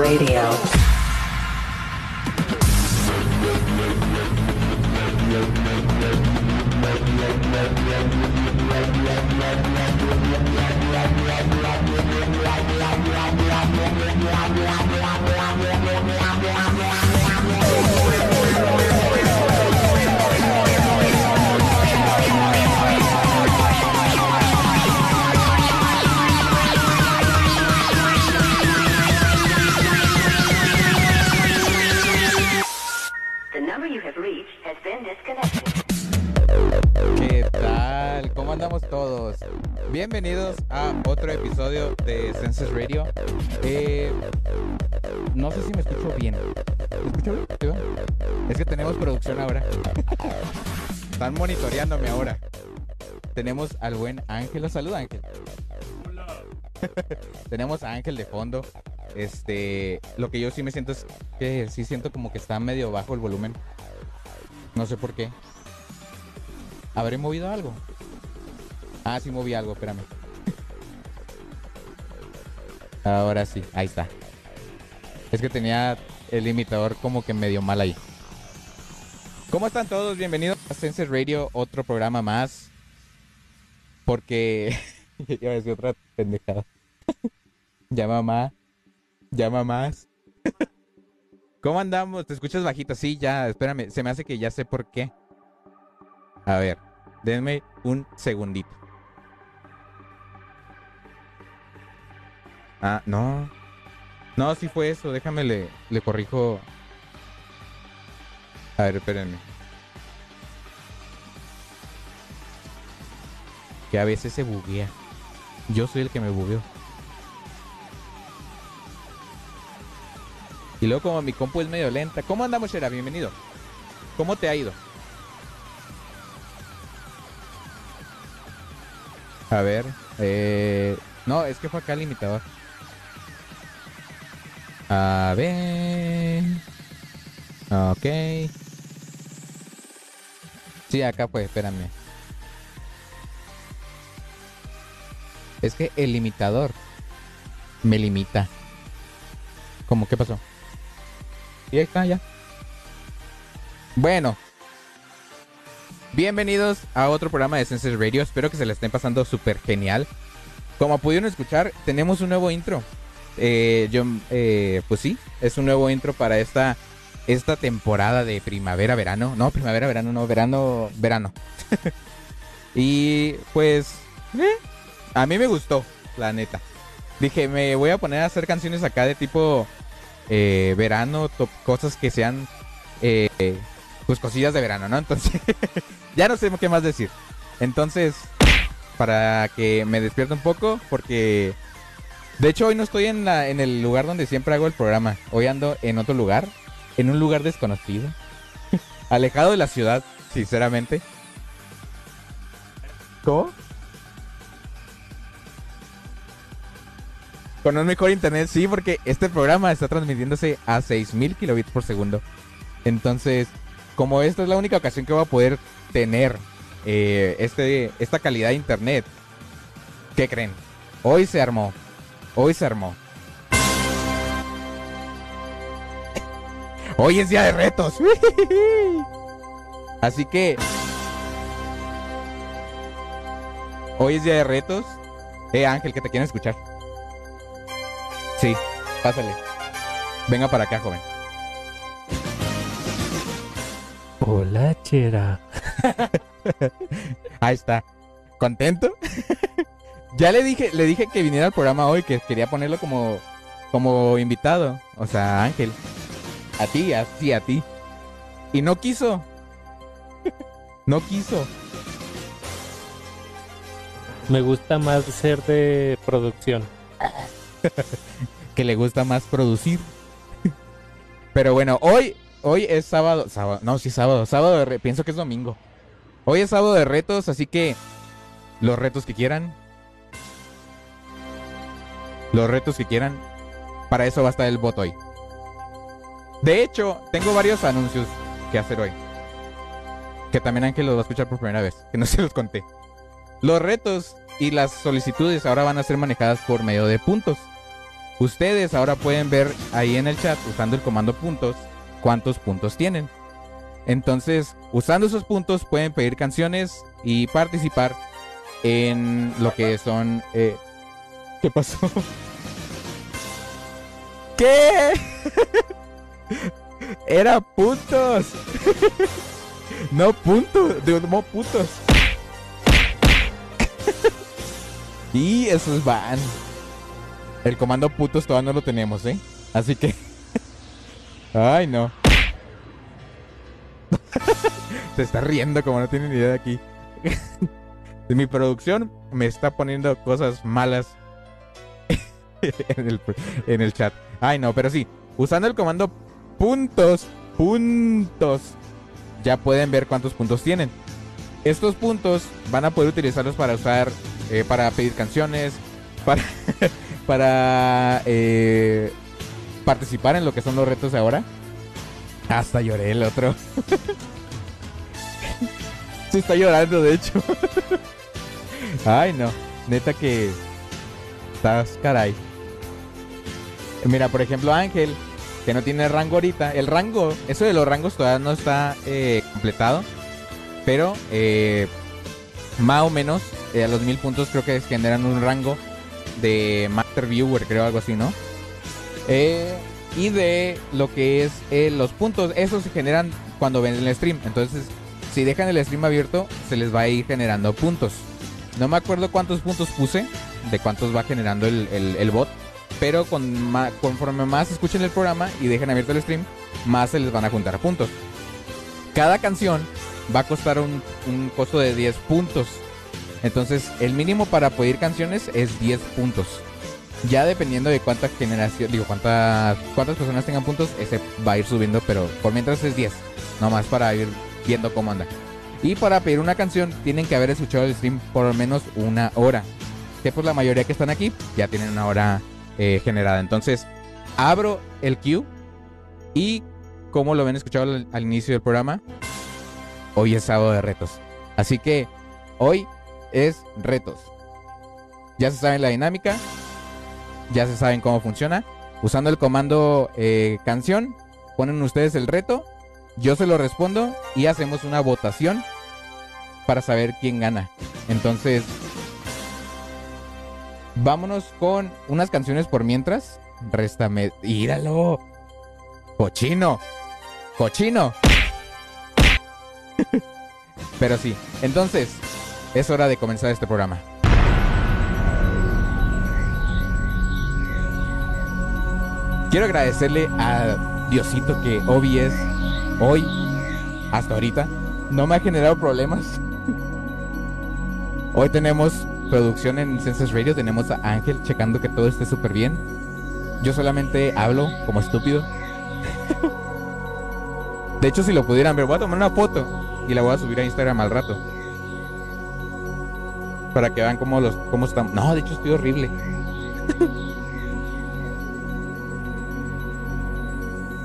Radio. Tenemos al buen Ángel. Saluda Ángel. Tenemos a Ángel de fondo. Este, lo que yo sí me siento es que sí siento como que está medio bajo el volumen. No sé por qué. ¿Habré movido algo? Ah, sí moví algo, espérame. Ahora sí, ahí está. Es que tenía el limitador como que medio mal ahí. ¿Cómo están todos? Bienvenidos a Sense Radio, otro programa más. Porque... Iba a otra pendejada. ya mamá. Ya mamás. ¿Cómo andamos? ¿Te escuchas bajito? Sí, ya, espérame. Se me hace que ya sé por qué. A ver, denme un segundito. Ah, no. No, sí fue eso. Déjame le, le corrijo. A ver, espérenme. Que a veces se buguea. Yo soy el que me bugueo. Y luego como mi compu es medio lenta. ¿Cómo andamos, Shera? Bienvenido. ¿Cómo te ha ido? A ver. Eh... No, es que fue acá el limitador. A ver. Ok. Sí, acá fue, espérame. Es que el limitador me limita. ¿Cómo? ¿Qué pasó? Y ahí está, ya. Bueno. Bienvenidos a otro programa de Senses Radio. Espero que se le estén pasando súper genial. Como pudieron escuchar, tenemos un nuevo intro. Eh, yo, eh, pues sí, es un nuevo intro para esta, esta temporada de primavera-verano. No, primavera-verano, no, verano-verano. y pues, eh, a mí me gustó, la neta. Dije, me voy a poner a hacer canciones acá de tipo eh, verano, cosas que sean eh, pues cosillas de verano, ¿no? Entonces, ya no sé qué más decir. Entonces, para que me despierte un poco, porque de hecho hoy no estoy en, la, en el lugar donde siempre hago el programa. Hoy ando en otro lugar, en un lugar desconocido, alejado de la ciudad, sinceramente. ¿Cómo? Con un mejor internet, sí, porque este programa está transmitiéndose a 6000 kilobits por segundo. Entonces, como esta es la única ocasión que voy a poder tener eh, este, esta calidad de internet, ¿qué creen? Hoy se armó. Hoy se armó. Hoy es día de retos. Así que. Hoy es día de retos. Eh, Ángel, que te quieren escuchar. Sí, pásale. Venga para acá, joven. Hola, Chera. Ahí está. ¿Contento? ya le dije, le dije que viniera al programa hoy, que quería ponerlo como, como invitado. O sea, Ángel. A ti, así a ti. Y no quiso. no quiso. Me gusta más ser de producción. que le gusta más producir. Pero bueno, hoy, hoy es sábado, sábado, no, sí sábado, sábado re- pienso que es domingo. Hoy es sábado de retos, así que los retos que quieran. Los retos que quieran. Para eso va a estar el bot hoy. De hecho, tengo varios anuncios que hacer hoy. Que también Ángel los va a escuchar por primera vez, que no se los conté. Los retos y las solicitudes ahora van a ser manejadas por medio de puntos. Ustedes ahora pueden ver ahí en el chat, usando el comando puntos, cuántos puntos tienen. Entonces, usando esos puntos pueden pedir canciones y participar en lo que son... eh, ¿Qué pasó? ¿Qué? Era puntos. no puntos, de no puntos. Y esos van. El comando putos todavía no lo tenemos, ¿eh? Así que... Ay, no. Se está riendo como no tiene ni idea de aquí. Mi producción me está poniendo cosas malas en el, en el chat. Ay, no, pero sí. Usando el comando puntos, puntos, ya pueden ver cuántos puntos tienen. Estos puntos van a poder utilizarlos para usar, eh, para pedir canciones, para, para eh, participar en lo que son los retos ahora. Hasta lloré el otro. Se está llorando, de hecho. Ay, no. Neta que... Estás caray. Mira, por ejemplo, Ángel, que no tiene rango ahorita. El rango, eso de los rangos todavía no está eh, completado. Pero, eh, más o menos, eh, a los mil puntos creo que generan un rango de Master Viewer, creo, algo así, ¿no? Eh, y de lo que es eh, los puntos, esos se generan cuando ven el stream. Entonces, si dejan el stream abierto, se les va a ir generando puntos. No me acuerdo cuántos puntos puse, de cuántos va generando el, bot. Pero con conforme más escuchen el programa y dejen abierto el stream, más se les van a juntar puntos. Cada canción va a costar un, costo de 10 puntos. Entonces, el mínimo para pedir canciones es 10 puntos. Ya dependiendo de cuánta generación, digo, cuántas, cuántas personas tengan puntos, ese va a ir subiendo, pero por mientras es 10. Nomás para ir viendo cómo anda. Y para pedir una canción, tienen que haber escuchado el stream por lo menos una hora. Que pues la mayoría que están aquí ya tienen una hora eh, generada. Entonces, abro el queue y como lo ven escuchado al inicio del programa, hoy es sábado de retos. Así que hoy es retos. Ya se saben la dinámica, ya se saben cómo funciona. Usando el comando eh, canción, ponen ustedes el reto, yo se lo respondo y hacemos una votación para saber quién gana. Entonces, vámonos con unas canciones por mientras. Réstame. ¡Íralo! ¡Cochino! ¡Cochino! Pero sí, entonces, es hora de comenzar este programa. Quiero agradecerle a Diosito que OBS hoy, hasta ahorita, no me ha generado problemas. Hoy tenemos producción en Census Radio, tenemos a Ángel checando que todo esté súper bien. Yo solamente hablo como estúpido. De hecho, si lo pudieran ver, voy a tomar una foto y la voy a subir a Instagram al rato. Para que vean cómo los cómo están. No, de hecho estoy horrible.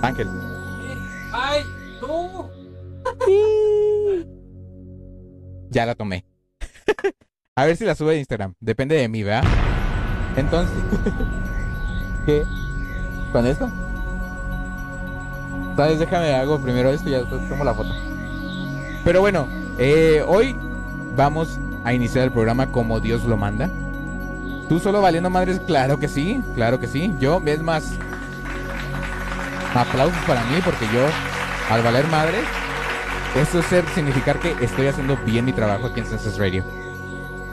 Ángel. ¡Ay! ¡No! Ya la tomé. a ver si la sube a Instagram. Depende de mí, ¿verdad? Entonces. ¿Qué? ¿Con esto? ¿Sabes? Déjame hago primero esto y ya después tomo la foto. Pero bueno, eh, hoy vamos a iniciar el programa como Dios lo manda. ¿Tú solo valiendo madres? Claro que sí, claro que sí. Yo, es más, aplausos para mí porque yo, al valer madres, Eso es ser, significar que estoy haciendo bien mi trabajo aquí en Census Radio.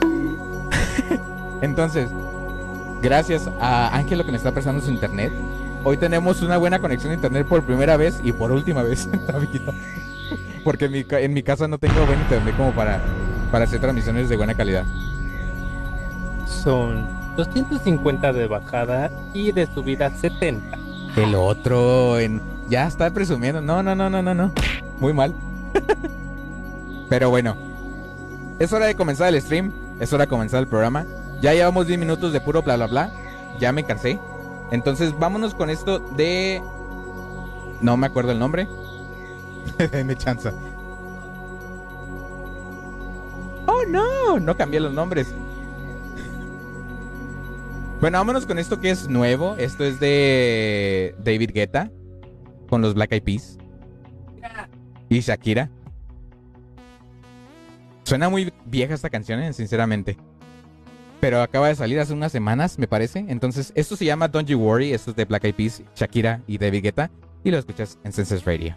Entonces, gracias a Ángelo que me está prestando su internet. Hoy tenemos una buena conexión a internet por primera vez y por última vez vida. Porque en mi, en mi casa no tengo buen internet como para, para hacer transmisiones de buena calidad. Son 250 de bajada y de subida 70. El otro en... ya está presumiendo. No, no, no, no, no, no. Muy mal. Pero bueno. Es hora de comenzar el stream. Es hora de comenzar el programa. Ya llevamos 10 minutos de puro bla bla bla. Ya me cansé. Entonces vámonos con esto de... No me acuerdo el nombre. Denme chanza. Oh no, no cambié los nombres. Bueno, vámonos con esto que es nuevo. Esto es de David Guetta con los Black Eyed Peas y Shakira. Suena muy vieja esta canción, eh, sinceramente. Pero acaba de salir hace unas semanas, me parece. Entonces, esto se llama Don't You Worry. Esto es de Black Eyed Peas, Shakira y David Guetta. Y lo escuchas en Senses Radio.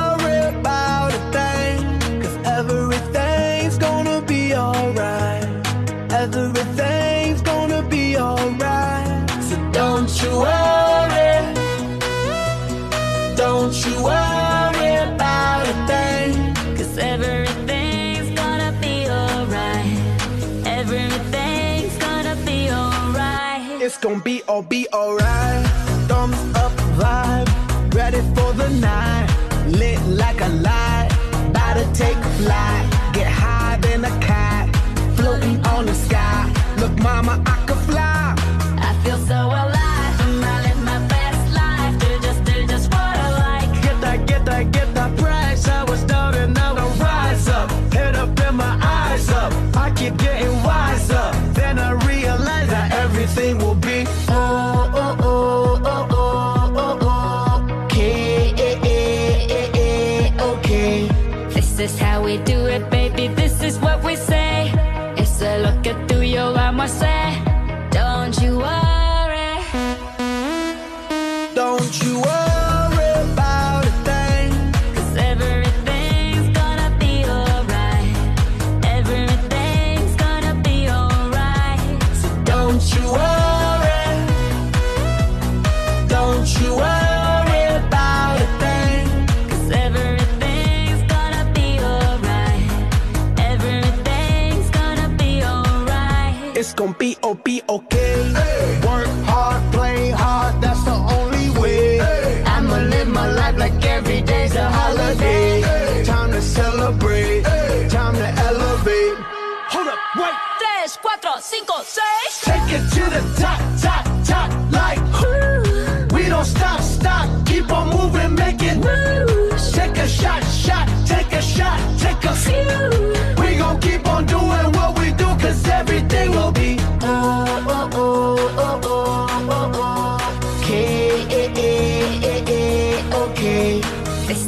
It's gonna be all be alright. Thumbs up vibe, ready for the night. Lit like a light, about to take flight. Get high than a cat, floating on the sky. Look, mama, I could fly. I feel so alive. Alright. It's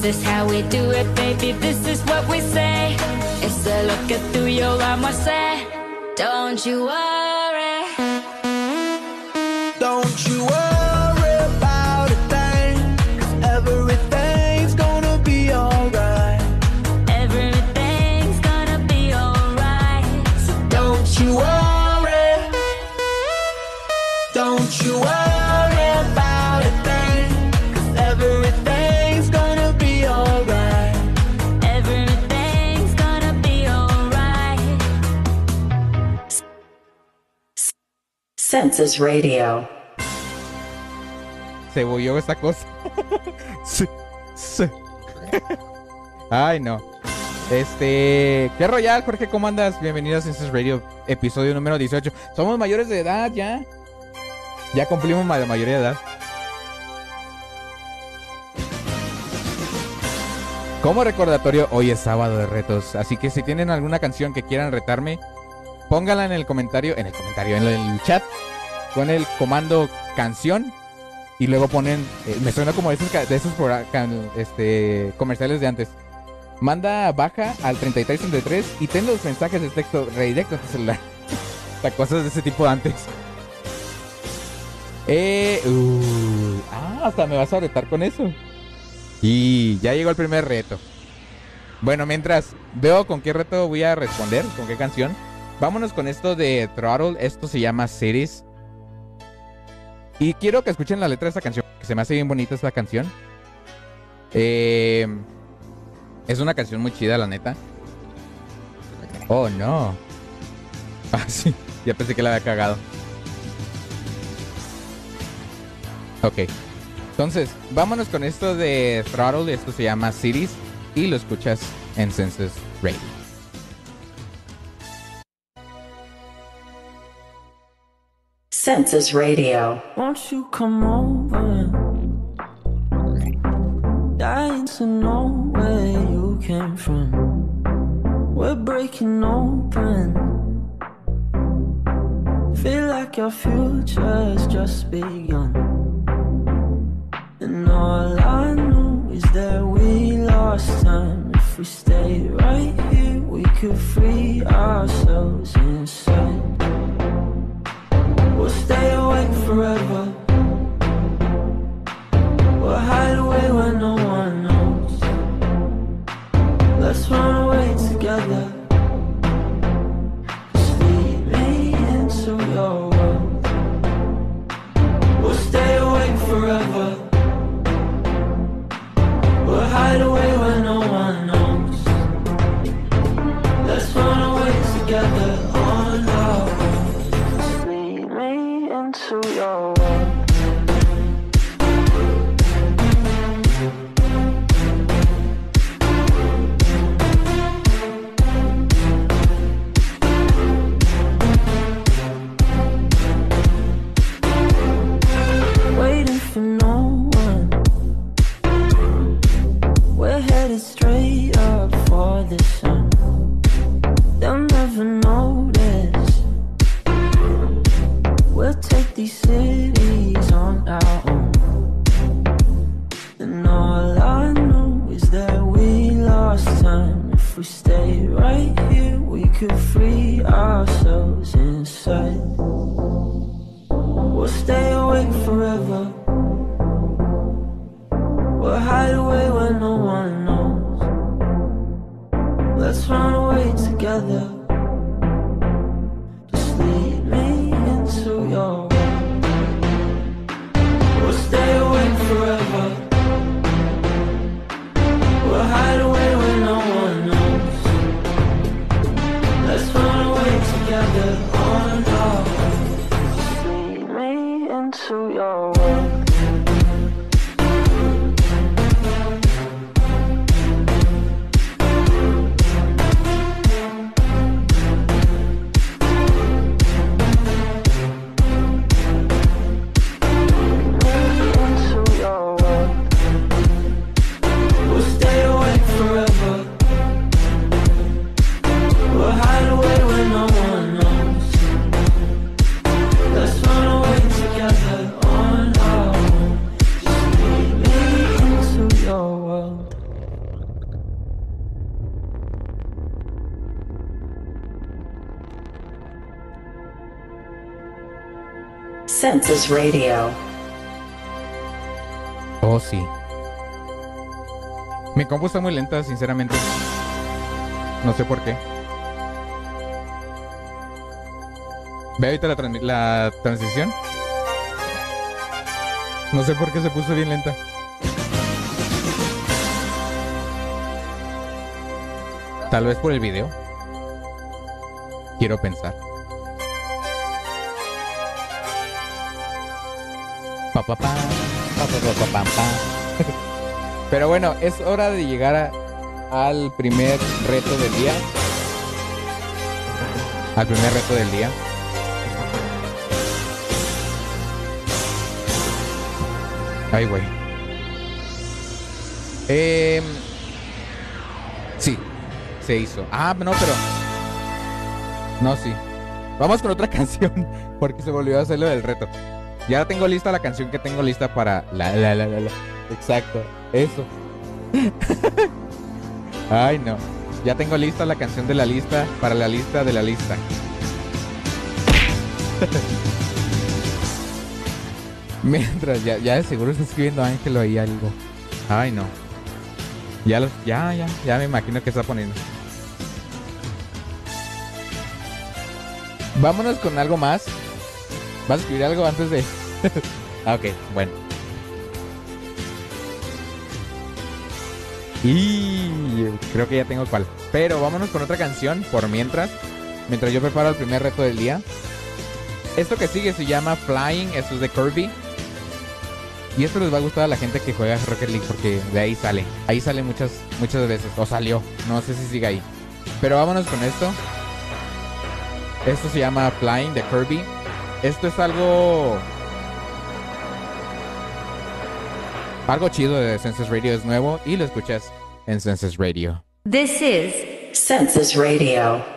is how we do it, baby. This is what we say. It's a look at tuyo, vamos a hacer. Don't you worry. Radio. Se bulló esta cosa. Sí, sí. Ay, no. Este, qué royal, Jorge, ¿cómo andas? Bienvenido a Census Radio, episodio número 18. Somos mayores de edad ya. Ya cumplimos la mayoría de edad. Como recordatorio, hoy es sábado de retos, así que si tienen alguna canción que quieran retarme, póngala en el comentario, en el comentario, en el chat, con el comando canción y luego ponen, eh, me suena como de esos, este, comerciales de antes. Manda baja al 3333 y ten los mensajes de texto redirecto a tu celular. o cosas de ese tipo de antes. Eh, uh, Ah, hasta me vas a retar con eso. Y ya llegó el primer reto. Bueno, mientras veo con qué reto voy a responder, con qué canción. Vámonos con esto de Throttle. Esto se llama Cities. Y quiero que escuchen la letra de esta canción, que se me hace bien bonita esta canción. Eh, es una canción muy chida, la neta. Oh, no. Ah, sí. Ya pensé que la había cagado. Ok. Entonces, vámonos con esto de Throttle. Esto se llama Cities. Y lo escuchas en Census Radio. Census Radio. Won't you come over? Dying to know where you came from. We're breaking open. Feel like your future's just begun. And all I know is that we lost time. If we stay right here, we could free ourselves inside. We'll stay awake forever. We'll hide away where no could free ourselves inside. We'll stay awake forever. We'll hide away where no one knows. Let's run away together. Census Radio. Oh, sí. Mi compu está muy lenta, sinceramente. No sé por qué. Ve ahorita la, la transición. No sé por qué se puso bien lenta. Tal vez por el video. Quiero pensar. Pa, pa. Pero bueno, es hora de llegar al primer reto del día. Al primer reto del día. Ay, güey. Em, sí, se hizo. Ah, no, pero. No, sí. Vamos con otra canción, porque se volvió a hacer lo del reto. Ya tengo lista la canción que tengo lista para la la la la. la. Exacto, eso. Ay, no. Ya tengo lista la canción de la lista para la lista de la lista. Mientras, ya, ya de seguro está escribiendo Ángelo ahí algo. Ay, no. Ya los, ya, ya, ya me imagino que está poniendo. Vámonos con algo más. ¿Vas a escribir algo antes de.? ah, ok, bueno. Y creo que ya tengo cuál. Pero vámonos con otra canción por mientras. Mientras yo preparo el primer reto del día. Esto que sigue se llama Flying. Esto es de Kirby. Y esto les va a gustar a la gente que juega Rocket League porque de ahí sale. Ahí sale muchas, muchas veces. O salió. No sé si sigue ahí. Pero vámonos con esto. Esto se llama Flying de Kirby. Esto es algo. Algo chido de Census Radio. Es nuevo y lo escuchas en Census Radio. This is Census Radio.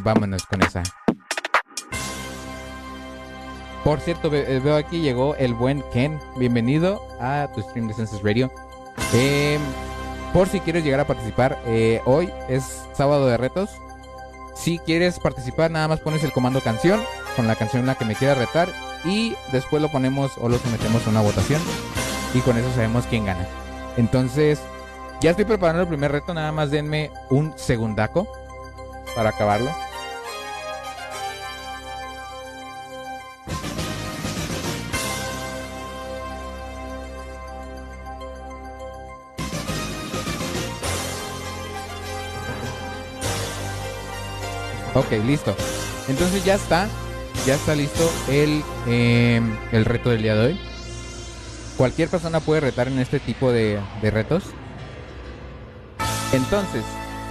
Vámonos con esa. Por cierto, eh, veo aquí llegó el buen Ken. Bienvenido a tu stream de Census Radio. Eh, por si quieres llegar a participar, eh, hoy es sábado de retos. Si quieres participar, nada más pones el comando canción con la canción en la que me quieras retar y después lo ponemos o lo sometemos a una votación y con eso sabemos quién gana. Entonces, ya estoy preparando el primer reto, nada más denme un segundaco para acabarlo. Ok, listo. Entonces ya está. Ya está listo el, eh, el reto del día de hoy. Cualquier persona puede retar en este tipo de, de retos. Entonces,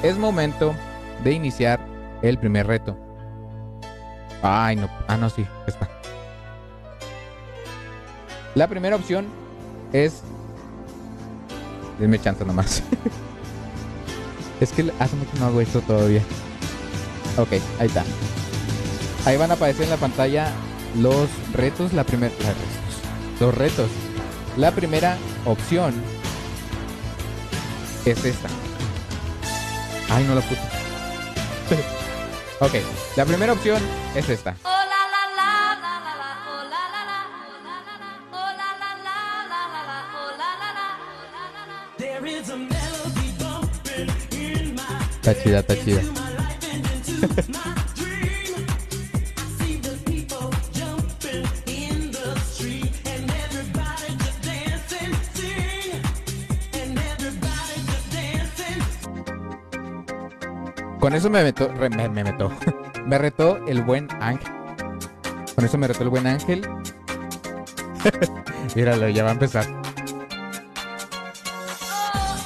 es momento de iniciar el primer reto. Ay, no. Ah, no, sí. Está. La primera opción es... Denme chance nomás. es que hace mucho no hago esto todavía. Ok, ahí está. Ahí van a aparecer en la pantalla los retos. La primera. Los retos. La primera opción es esta. Ay, no la puse. Ok, la primera opción es esta. Está chida, está chida. Con eso me metó, re- me, me metó. me retó el buen ángel. Con eso me retó el buen ángel. Míralo, ya va a empezar.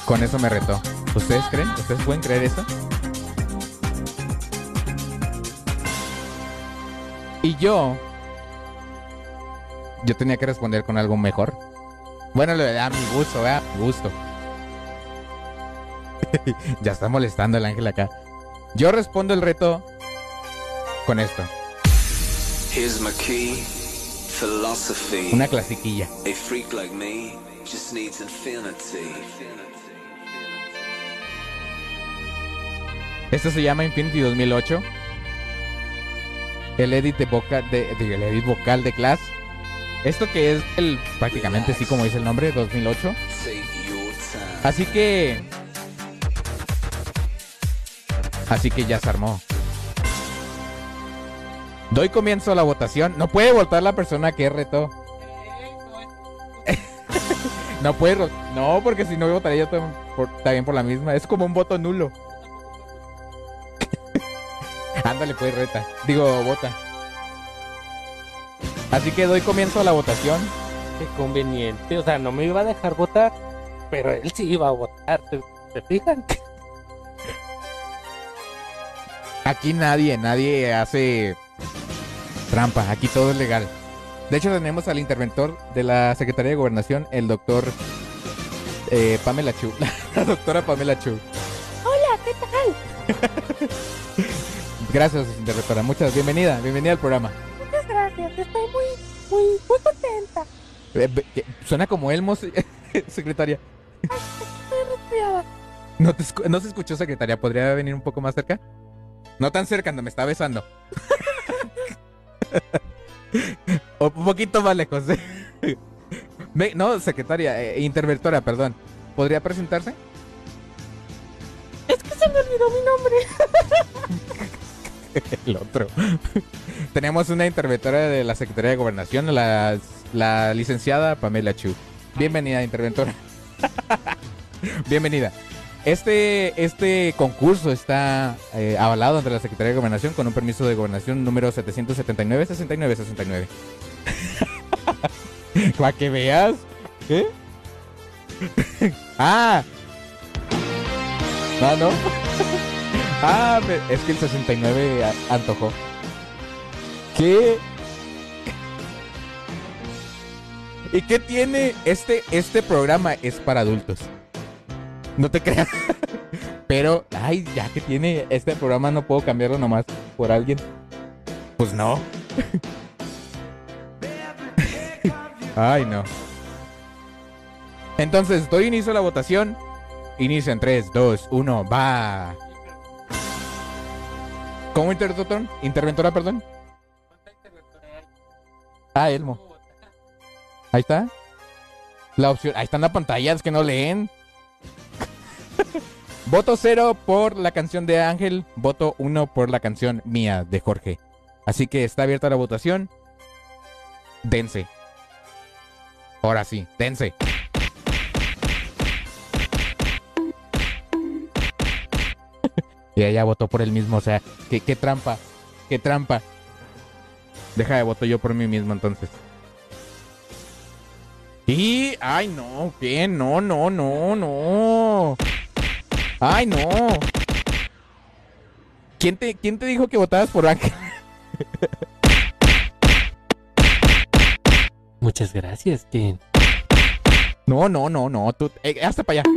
Con eso me retó. ¿Ustedes creen? ¿Ustedes pueden creer eso? Y yo. Yo tenía que responder con algo mejor. Bueno, lo a mi gusto, ¿verdad? A mi gusto. ya está molestando el ángel acá. Yo respondo el reto con esto. Here's my key. Philosophy. Una clasiquilla. A freak like me just needs infinity. Esto se llama Infinity 2008. El edit de vocal de, de- el edit vocal de Class. Esto que es el prácticamente sí como dice el nombre 2008. Take your time. Así que Así que ya se armó. Doy comienzo a la votación. No puede votar la persona que retó. no puede. No, porque si no votaría yo tam- por- también por la misma. Es como un voto nulo. Ándale, pues reta. Digo, vota. Así que doy comienzo a la votación. Qué conveniente. O sea, no me iba a dejar votar, pero él sí iba a votar. ¿Se, se fijan? Aquí nadie, nadie hace trampa. Aquí todo es legal. De hecho, tenemos al interventor de la Secretaría de Gobernación, el doctor eh, Pamela Chu. La doctora Pamela Chu. Hola, ¿qué tal? Gracias, interventora. Muchas bienvenida, bienvenida al programa. Muchas gracias. Estoy muy, muy, muy contenta. Eh, Suena como Elmo, se- secretaria. Estoy resfriada. No, te escu- no se escuchó, secretaria. ¿Podría venir un poco más cerca? No tan cerca, no me está besando. o un poquito más lejos. No, secretaria, eh, interventora, perdón. ¿Podría presentarse? Es que se me olvidó mi nombre. El otro. Tenemos una interventora de la Secretaría de Gobernación, la, la licenciada Pamela Chu. Bienvenida, interventora. Bienvenida. Este, este concurso está eh, avalado ante la Secretaría de Gobernación con un permiso de gobernación número 779-6969. Para que veas. ¿Qué? ah. Ah, no. Ah, es que el 69 a- antojó. ¿Qué? ¿Y qué tiene este este programa es para adultos? No te creas. Pero, ay, ya que tiene este programa no puedo cambiarlo nomás por alguien. Pues no. ay, no. Entonces, doy inicio a la votación. Inicio en 3, 2, 1, va. ¿Cómo interventor? Interventora, perdón. Ah, Elmo. Ahí está. La opción. Ahí está en la pantalla, es que no leen. Voto cero por la canción de Ángel. Voto uno por la canción mía de Jorge. Así que está abierta la votación. Dense. Ahora sí, dense. y ella votó por él mismo, o sea, qué, qué trampa, qué trampa. Deja de voto yo por mí mismo entonces. Y, ay no, ¿qué? No, no, no, no. Ay no. ¿Quién te, quién te dijo que votabas por Ángel? Muchas gracias, Ken. No, no, no, no. Tú, eh, hasta para allá.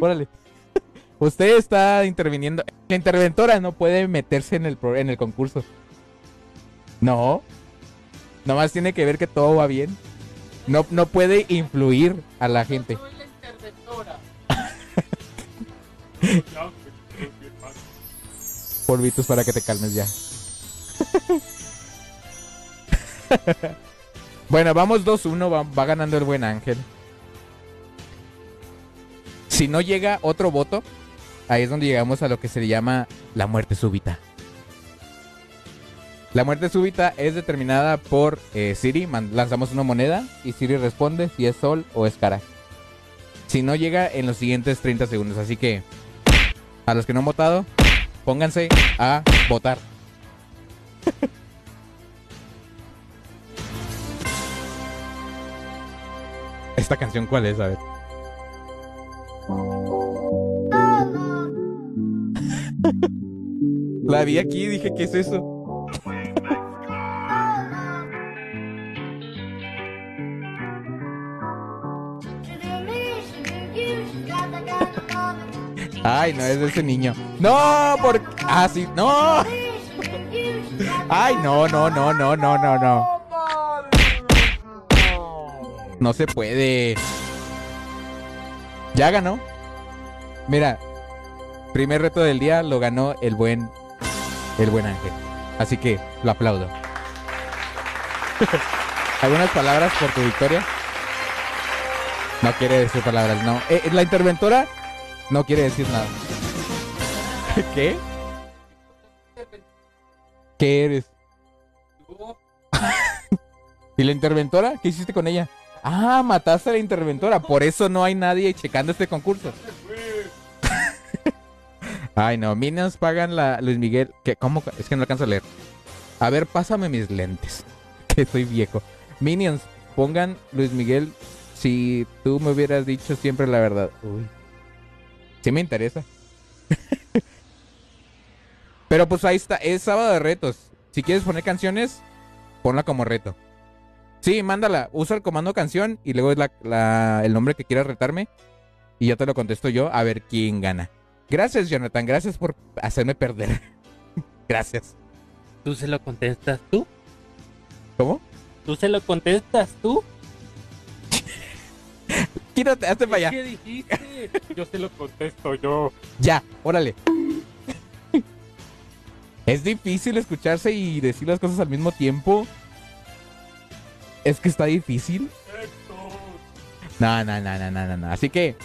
Órale. Usted está interviniendo. La interventora no puede meterse en el, pro- en el concurso. No. Nomás tiene que ver que todo va bien. No, no puede influir a la gente. Polvitos para que te calmes ya. bueno, vamos 2-1. Va, va ganando el buen ángel. Si no llega otro voto, ahí es donde llegamos a lo que se llama la muerte súbita. La muerte súbita es determinada por eh, Siri. Lanzamos una moneda y Siri responde si es sol o es cara. Si no llega en los siguientes 30 segundos. Así que a los que no han votado, pónganse a votar. ¿Esta canción cuál es? A ver. La vi aquí y dije, ¿qué es eso? Ay, no, es de ese niño. No, por... Ah, sí, no. Ay, no, no, no, no, no, no, no. No se puede. Ya ganó. Mira, primer reto del día lo ganó el buen, el buen ángel. Así que lo aplaudo. ¿Algunas palabras por tu victoria? No quiere decir palabras, no. Eh, la interventora no quiere decir nada. ¿Qué? ¿Qué eres? ¿Y la interventora? ¿Qué hiciste con ella? Ah, mataste a la interventora. Por eso no hay nadie checando este concurso. Ay, no. Minions pagan la Luis Miguel. ¿Qué? ¿Cómo? Es que no alcanzo a leer. A ver, pásame mis lentes. Que soy viejo. Minions, pongan Luis Miguel. Si tú me hubieras dicho siempre la verdad. Uy. Sí me interesa. Pero pues ahí está. Es sábado de retos. Si quieres poner canciones, ponla como reto. Sí, mándala. Usa el comando canción y luego es la- la- el nombre que quieras retarme. Y ya te lo contesto yo a ver quién gana. Gracias, Jonathan. Gracias por hacerme perder. Gracias. ¿Tú se lo contestas tú? ¿Cómo? ¿Tú se lo contestas tú? Quítate, hazte para allá. ¿Qué dijiste? Yo se lo contesto yo. Ya, órale. Es difícil escucharse y decir las cosas al mismo tiempo. Es que está difícil. No, no, no, no, no, no. Así que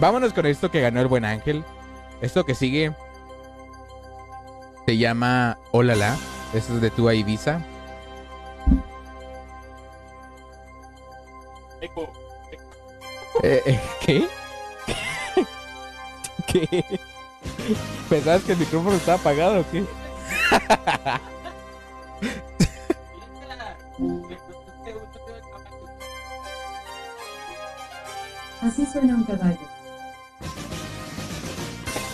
vámonos con esto que ganó el buen ángel. Esto que sigue se llama Olala. Esto es de Tua Ibiza. Eco. Eh, eh, ¿Qué? ¿Qué? ¿Pensabas que el micrófono estaba apagado o qué? Así suena un caballo.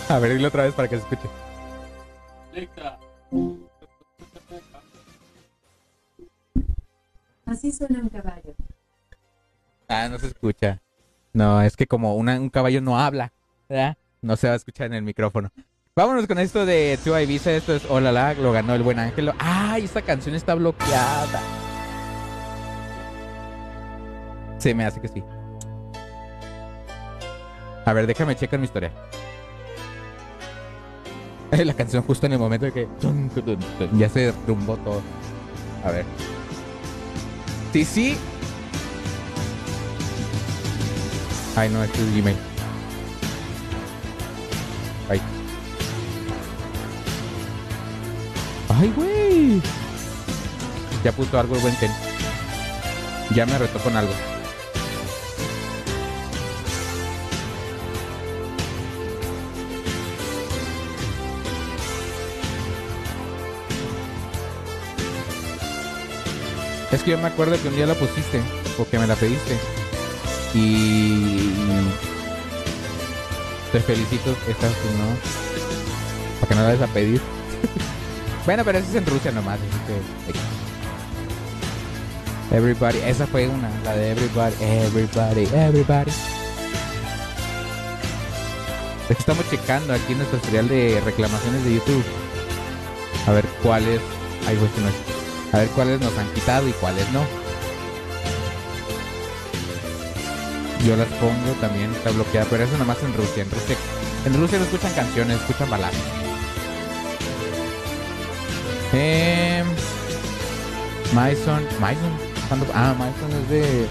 A ver, dilo otra vez para que se escuche. Así suena un caballo. Ah, no se escucha. No, es que como un caballo no habla. No se va a escuchar en el micrófono. Vámonos con esto de Tua Ibiza. Esto es Hola la, lo ganó el buen ángel. ¡Ay, esta canción está bloqueada! Se me hace que sí. A ver, déjame checar mi historia. La canción justo en el momento de que ya se derrumbó todo. A ver. Sí, sí. Ay, no, este es Gmail. Ay. Ay, güey. Ya puso algo el buen Ken. Ya me retó con algo. Es que yo me acuerdo que un día la pusiste, porque me la pediste. Y te felicito, estás tú, ¿no? Para que no la vayas a pedir. bueno, pero eso es en Rusia nomás, así que. Everybody, esa fue una, la de Everybody, Everybody, Everybody. Estamos checando aquí en nuestro historial de reclamaciones de YouTube. A ver cuáles. Ay, güey, no es. A ver cuáles nos han quitado y cuáles no. Yo las pongo también, está bloqueada, pero eso nomás en Rusia. En Rusia, en Rusia no escuchan canciones, escuchan baladas. Eh, Mason, Mason, ¿cuándo? Ah, Mason es de.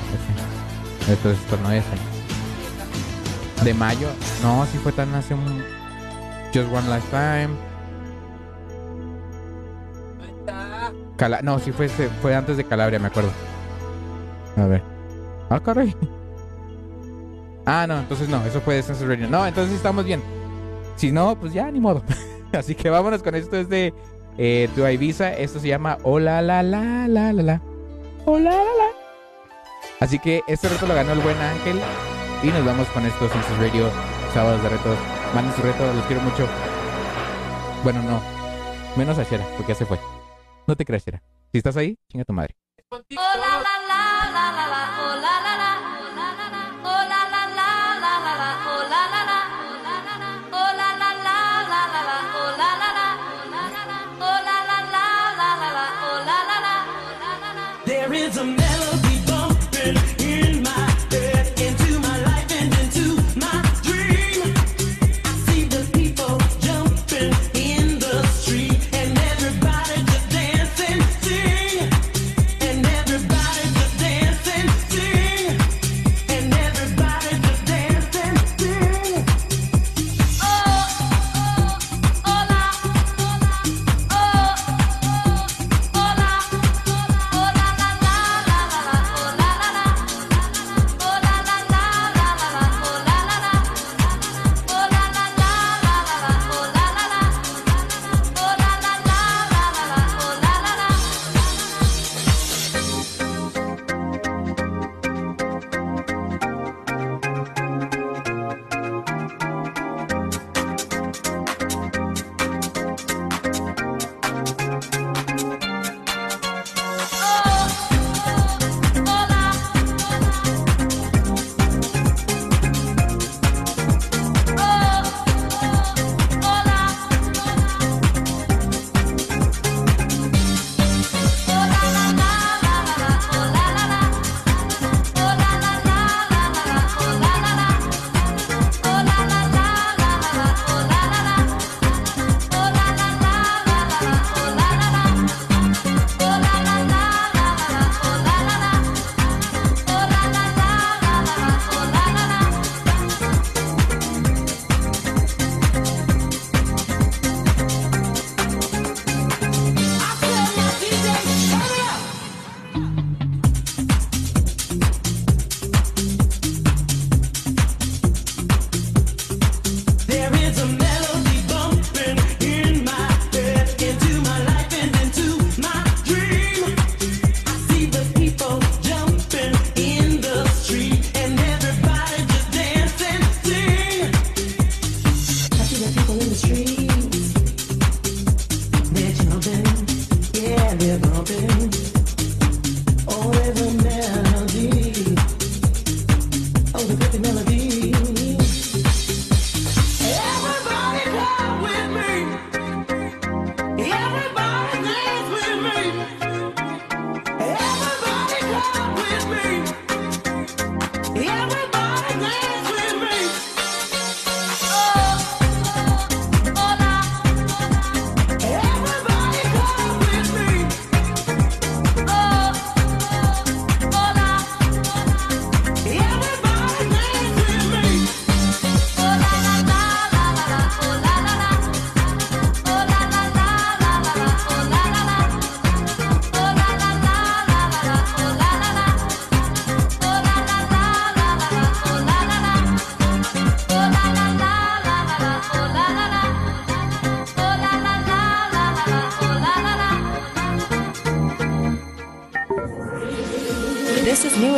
Entonces esto no es. De mayo. No, si fue tan hace un. Just One Lifetime. Cala no, sí fue, fue antes de Calabria, me acuerdo. A ver. Ah, caray. Ah, no, entonces no, eso fue Census Radio. No, entonces estamos bien. Si no, pues ya, ni modo. Así que vámonos con esto es de eh, Tu Ibiza. Esto se llama Hola la la la la la. Hola la la. Así que este reto lo ganó el buen Ángel. Y nos vamos con esto, Census Radio, sábados de retos. Manden su reto, los quiero mucho. Bueno, no. Menos a Shera, porque ya se fue. No te creas, Shera. Si estás ahí, chinga tu madre. There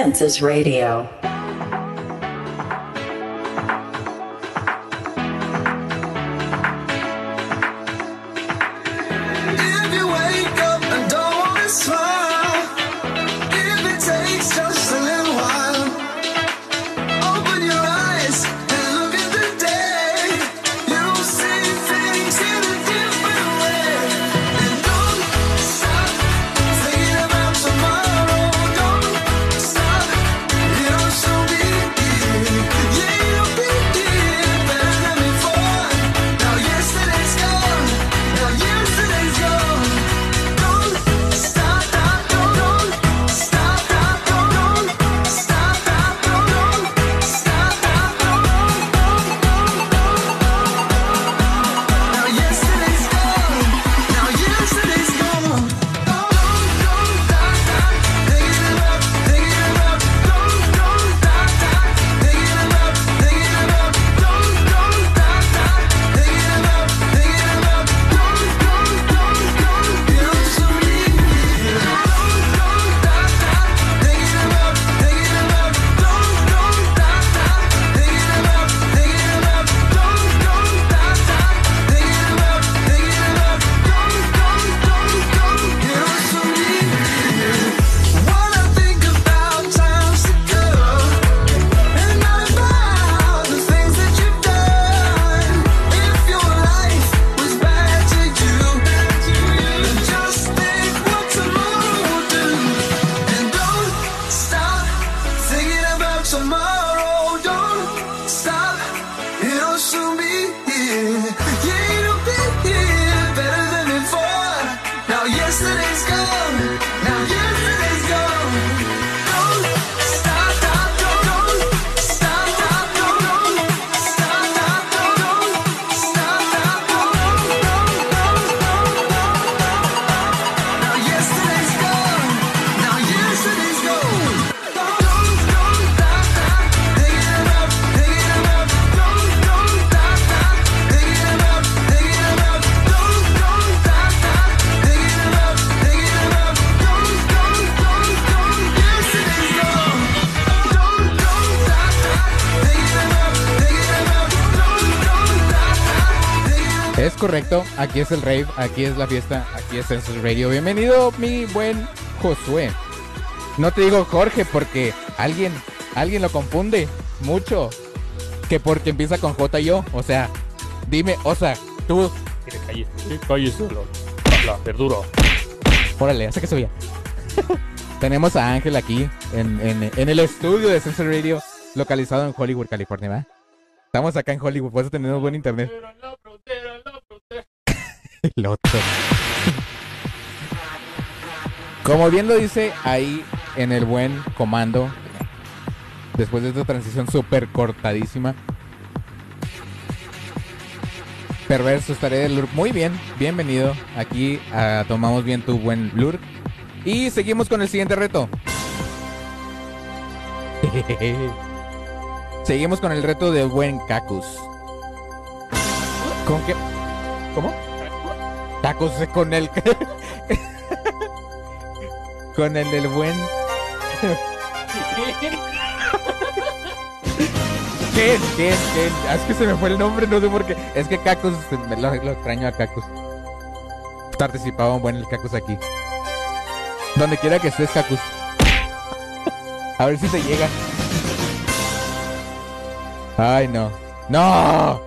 Census Radio. Correcto, aquí es el rave, aquí es la fiesta, aquí es Census Radio. Bienvenido, mi buen Josué. No te digo Jorge porque alguien, alguien lo confunde mucho. Que porque empieza con J y O. O sea, dime, o sea, tú. Que cállese, cállese la, la verdura. Órale, hace que se vea. Tenemos a Ángel aquí en, en- en el estudio de Sensor Radio, localizado en Hollywood, California, ¿verdad? Estamos acá en Hollywood, por eso tenemos buen internet. Como bien lo dice ahí en el buen comando, después de esta transición súper cortadísima. Perverso estaré del Lurk. Muy bien, bienvenido. Aquí ah, tomamos bien tu buen Lurk. Y seguimos con el siguiente reto. seguimos con el reto del buen Cacus. ¿Con qué? ¿Cómo? Cacus con el... con el del buen... ¿Qué? ¿Qué? ¿Qué es? Ah, Es que se me fue el nombre, no sé por qué. Es que Cacus, me lo, extraño a Cacus. Participaba un buen el Cacus aquí. Donde quiera que estés, Cacus. A ver si te llega. Ay, no. ¡No!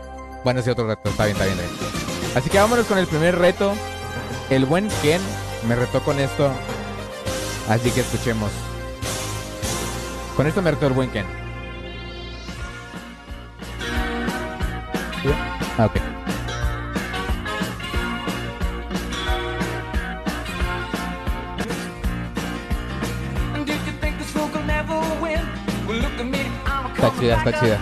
Bueno, sí, otro reto. Está bien, está bien, está bien. Así que vámonos con el primer reto. El buen Ken me retó con esto. Así que escuchemos. Con esto me retó el buen Ken. Ah, ok. Está chida, está chida.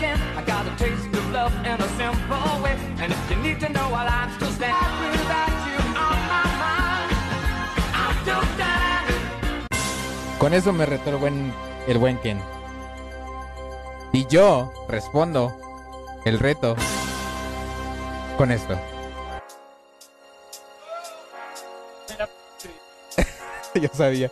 Eso me retó el buen, el buen Ken. Y yo respondo el reto con esto. yo sabía.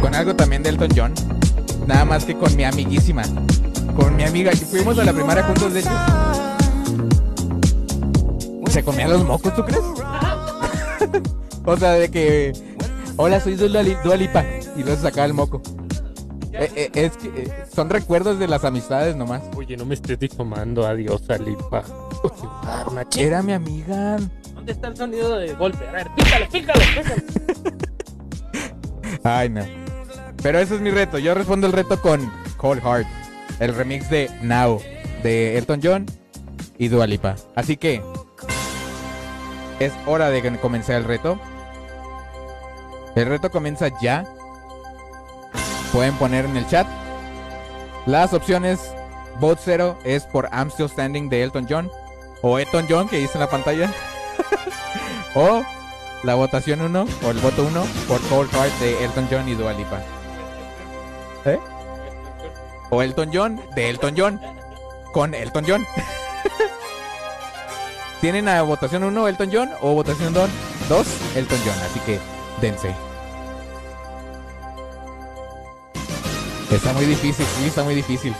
Con algo también de Elton John. Nada más que con mi amiguísima. Con mi amiga. que Fuimos a la primaria juntos, de hecho. ¿Se comían los mocos, tú crees? o sea, de que... Hola, soy Dua Li- Dua Lipa. Y luego se sacaba el moco. Eh, eh, es que eh, son recuerdos de las amistades nomás. Oye, no me estés difamando, adiós, Alipa. Era mi amiga. ¿Dónde está el sonido de golpe? A ver, pícale, pícale, pícale. Ay, no. Pero ese es mi reto. Yo respondo el reto con Cold Heart. El remix de Now. De Elton John y Dua Lipa. Así que... Es hora de comience el reto. El reto comienza ya. Pueden poner en el chat. Las opciones. Vote 0 es por I'm Standing de Elton John. O Elton John que dice en la pantalla. o la votación 1 o el voto 1 por Cold Heart de Elton John y Dua Lipa. ¿Eh? O Elton John de Elton John con Elton John. Tienen a votación 1 Elton John o votación 2 Elton John, así que dense. Está muy difícil, sí, está muy difícil.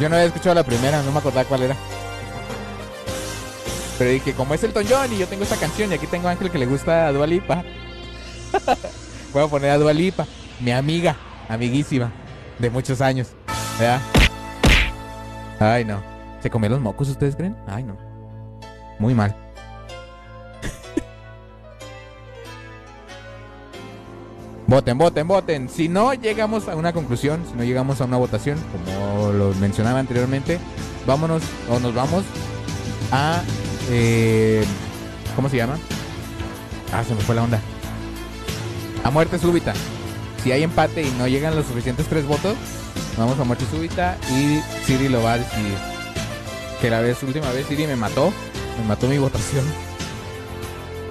Yo no había escuchado la primera, no me acordaba cuál era. Pero dije, como es Elton John y yo tengo esta canción y aquí tengo a Ángel que le gusta a Dua Lipa. Voy a poner a Dua Lipa, mi amiga, amiguísima, de muchos años. Ay, no. ¿Se comió los mocos, ustedes creen? Ay, no. Muy mal. Voten, voten, voten. Si no llegamos a una conclusión, si no llegamos a una votación, como lo mencionaba anteriormente, vámonos o nos vamos a... eh, ¿Cómo se llama? Ah, se me fue la onda. A muerte súbita. Si hay empate y no llegan los suficientes tres votos, vamos a muerte súbita y Siri lo va a decidir. Que la vez, última vez Siri me mató. Me mató mi votación.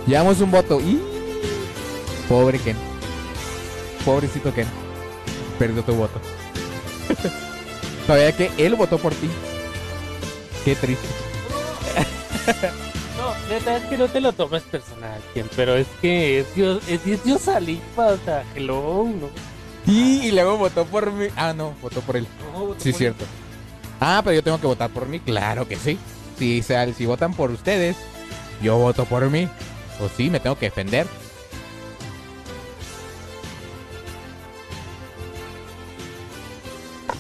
Llevamos un voto. Y... Pobre Ken. Pobrecito Ken. Perdió tu voto. Todavía que él votó por ti. Qué triste. No, neta, es que no te lo tomes personal, Ken, pero es que es Dios, es, es Dios Alipa, o sea, hello, ¿no? Y, y luego votó por mí. Ah, no, votó por él. No, votó Sí, por- cierto. Ah, pero yo tengo que votar por mí. Claro que sí. Si, si votan por ustedes, yo voto por mí. O sí, me tengo que defender.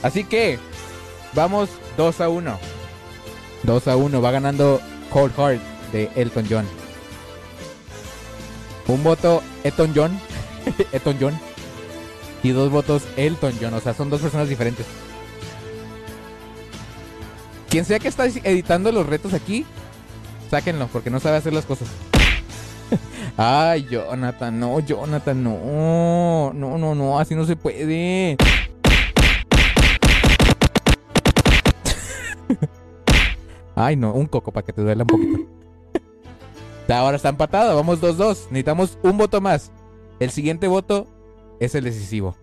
Así que vamos 2 a 1. 2 a 1. Va ganando Cold Heart de Elton John. Un voto Elton John. Elton John. Y dos votos Elton John. O sea, son dos personas diferentes. Quien sea que está editando los retos aquí, sáquenlo, porque no sabe hacer las cosas. Ay, Jonathan, no, Jonathan, no. No, no, no, así no se puede. Ay, no, un coco para que te duela un poquito. Ahora está empatado, vamos 2-2. Necesitamos un voto más. El siguiente voto es el decisivo.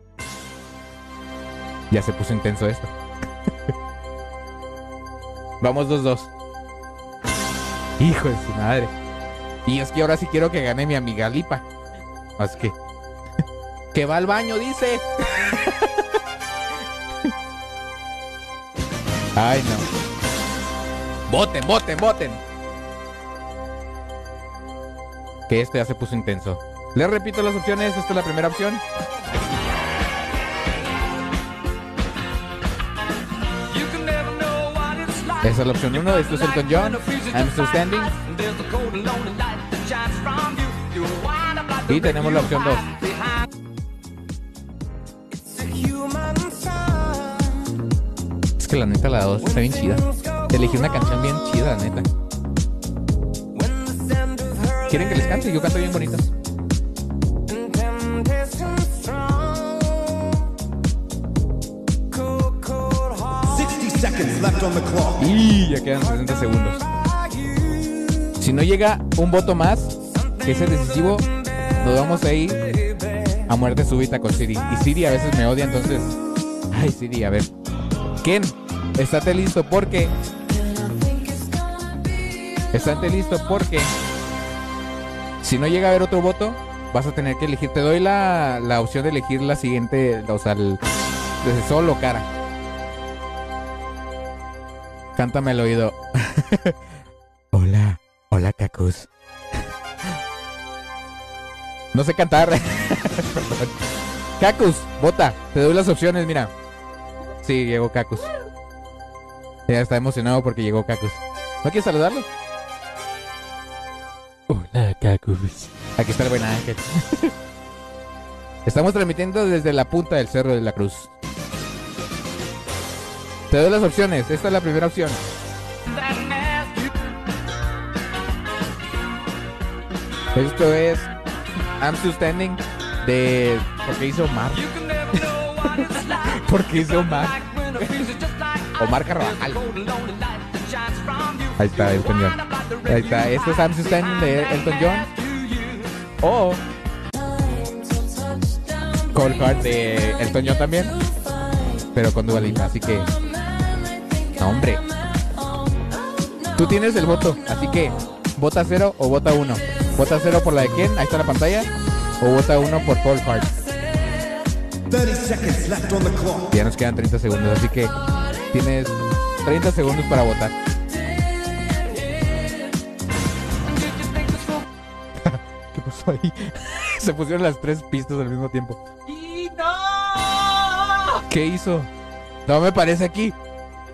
Ya se puso intenso esto. Vamos 2-2. Hijo de su madre. Y es que ahora sí quiero que gane mi amiga Lipa. Así que. que va al baño, dice. Ay, no. Voten, voten, voten. Que este ya se puso intenso. Les repito las opciones. Esta es la primera opción. Esa es la opción 1. Esto es Elton John. I'm still standing. Y tenemos la opción 2. Es que la neta la 2 está bien chida. Elegí una canción bien chida, la neta. ¿Quieren que les cante? Yo canto bien bonito. Y ya quedan 60 segundos. Si no llega un voto más, que es el decisivo, nos vamos a ir a muerte súbita con Siri. Y Siri a veces me odia, entonces. Ay, Siri, a ver. Ken, estate listo porque. Estate listo porque. Si no llega a haber otro voto, vas a tener que elegir. Te doy la, la opción de elegir la siguiente, o sea, desde solo cara. Cántame al oído. hola, hola, Cacus. no sé cantar. Perdón. Cacus, vota. Te doy las opciones, mira. Sí, llegó Cacus. Ya está emocionado porque llegó Cacus. ¿No quieres saludarlo? Hola, Cacus. Aquí está el buen ángel. Estamos transmitiendo desde la punta del Cerro de la Cruz. Te doy las opciones. Esta es la primera opción. Esto es I'm Still Standing de... ¿Por qué hizo Omar? ¿Por qué hizo Omar? Omar Carvajal. Ahí está, Elton John. Ahí está. Esto es I'm Still Standing de Elton John. O... Cold Heart de Elton John también. Pero con Dua Lipa, así que... No, hombre. Tú tienes el voto, así que vota cero o vota uno. Vota cero por la de Ken, ahí está la pantalla. O vota uno por Paul Hart. 30 seconds left on the clock. Ya nos quedan 30 segundos, así que tienes 30 segundos para votar. ¿Qué pasó ahí? Se pusieron las tres pistas al mismo tiempo. ¿Qué hizo? No me parece aquí.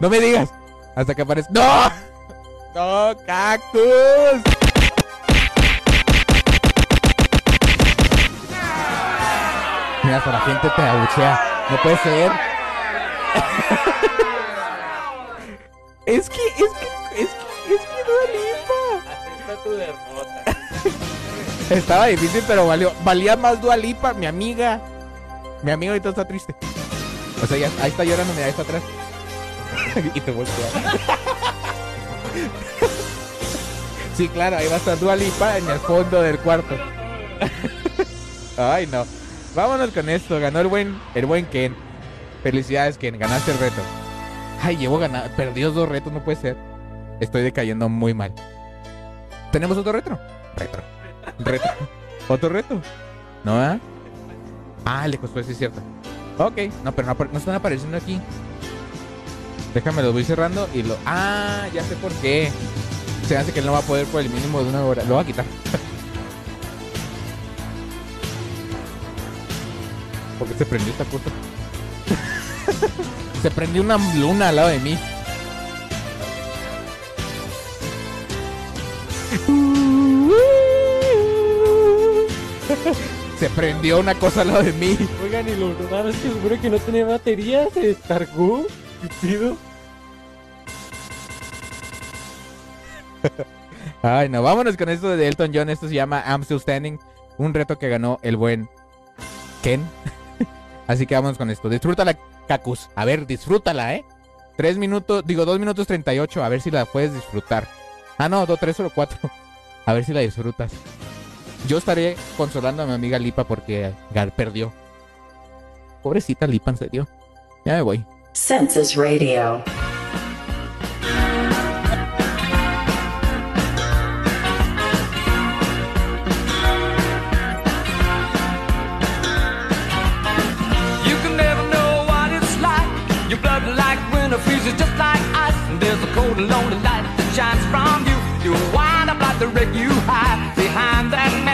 No me digas. Hasta que aparece. ¡No! ¡No, cactus! Mira, hasta la gente te abuchea. No puede ser. es que, es que, es que, es que Dua Lipa. Tu. Estaba difícil, pero valió. Valía más Dua Lipa, mi amiga. Mi amiga ahorita está triste. O sea, ya, ahí está llorando, mira, ahí está atrás. y te voltea. sí, claro, ahí va a estar Dua Lipa en el fondo del cuarto. Ay, no. Vámonos con esto. Ganó el buen, el buen Ken. Felicidades, Ken. Ganaste el reto. Ay, llevo ganado. Perdió dos retos, no puede ser. Estoy decayendo muy mal. ¿Tenemos otro retro? Retro. Retro. ¿Otro reto? ¿No, ah? Ah, le costó, sí es cierto. Ok, no, pero no están apareciendo aquí. Déjame, lo voy cerrando y lo. ¡Ah! Ya sé por qué. Se hace que él no va a poder por el mínimo de una hora. Lo va a quitar. Porque se prendió esta puta. se prendió una luna al lado de mí. se prendió una cosa al lado de mí. Oigan, y lo raro es que seguro que no tenía batería, se descargó. Ay, no, vámonos con esto de Elton John. Esto se llama I'm Still Standing. Un reto que ganó el buen Ken. Así que vámonos con esto. Disfrútala, Cacus. A ver, disfrútala, ¿eh? Tres minutos, digo, dos minutos treinta y ocho. A ver si la puedes disfrutar. Ah, no, dos, tres o cuatro. A ver si la disfrutas. Yo estaré consolando a mi amiga Lipa porque Gar perdió. Pobrecita Lipa, en serio. Ya me voy. Census Radio. You can never know what it's like. Your blood like winter freezes just like ice. And there's a cold and lonely light that shines from you. You wind up like the wreck you hide behind that mask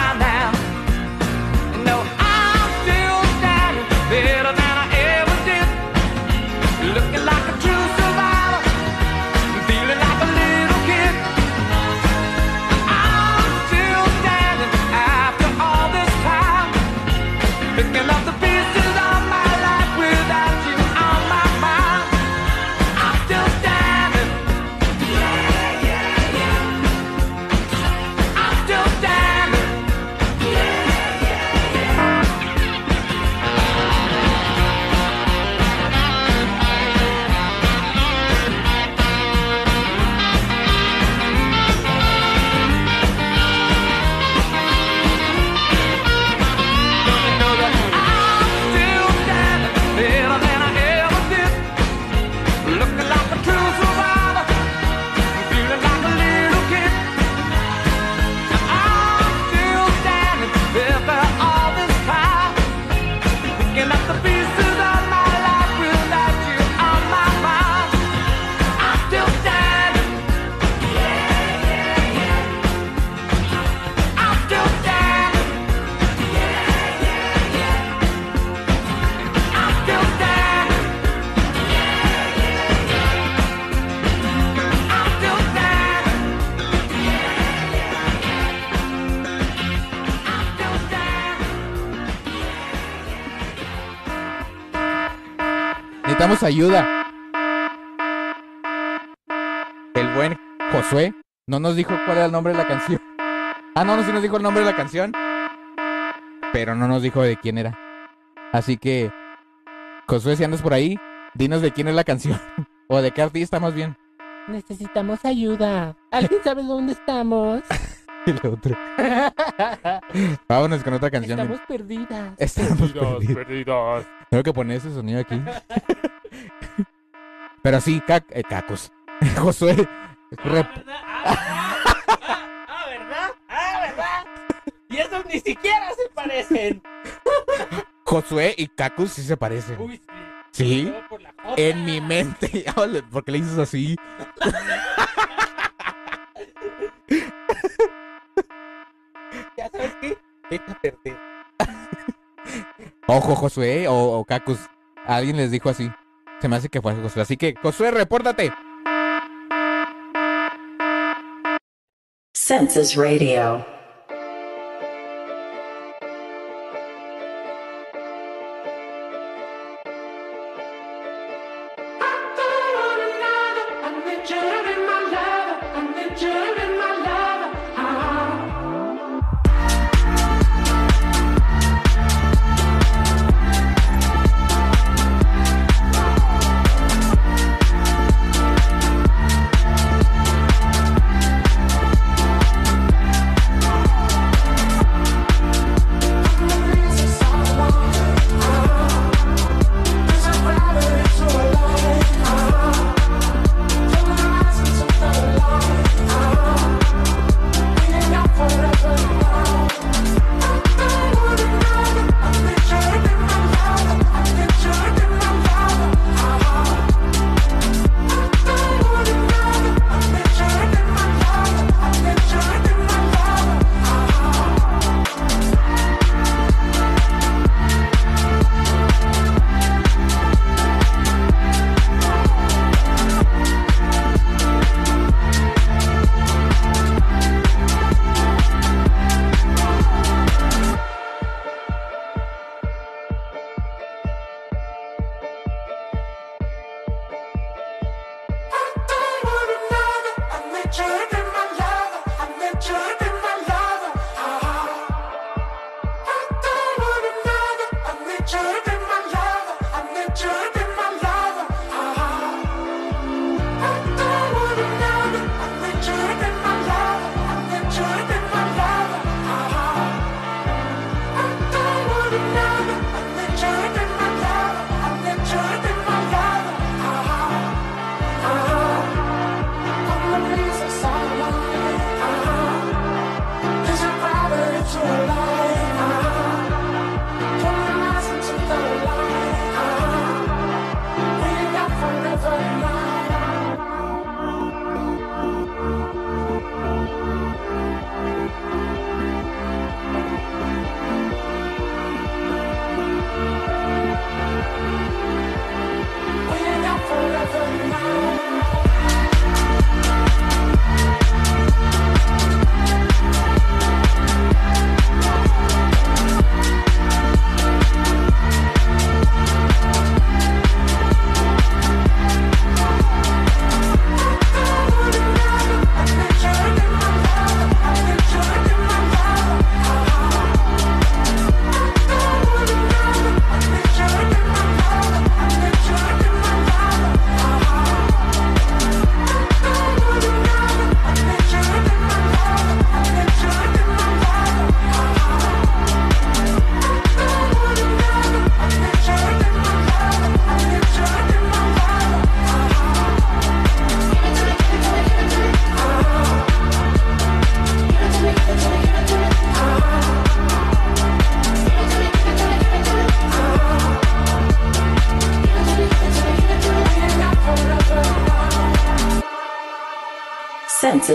ayuda. El buen Josué no nos dijo cuál era el nombre de la canción. Ah, no, no, sí nos dijo el nombre de la canción. Pero no nos dijo de quién era. Así que, Josué, si andas por ahí, dinos de quién es la canción. o de qué artista más bien. Necesitamos ayuda. ¿Alguien sabe dónde estamos? Y la otra. Vámonos con otra canción. Estamos perdidas. Estamos perdidos. perdidas. Tengo que poner ese sonido aquí. Pero sí, cac eh, cacos. Josué. rep- Ah, ¿verdad? Ah, ¿verdad? Y esos ni siquiera se parecen. Josué y Cacus sí se parecen. Uy, ¿Sí? Foto. En mi mente. ¿Por qué le dices así? ¿Ya sabes qué? Perder. Ojo, Josué o, o Cacus. Alguien les dijo así. Que fue. Así que, Josué, repórtate. Census Radio.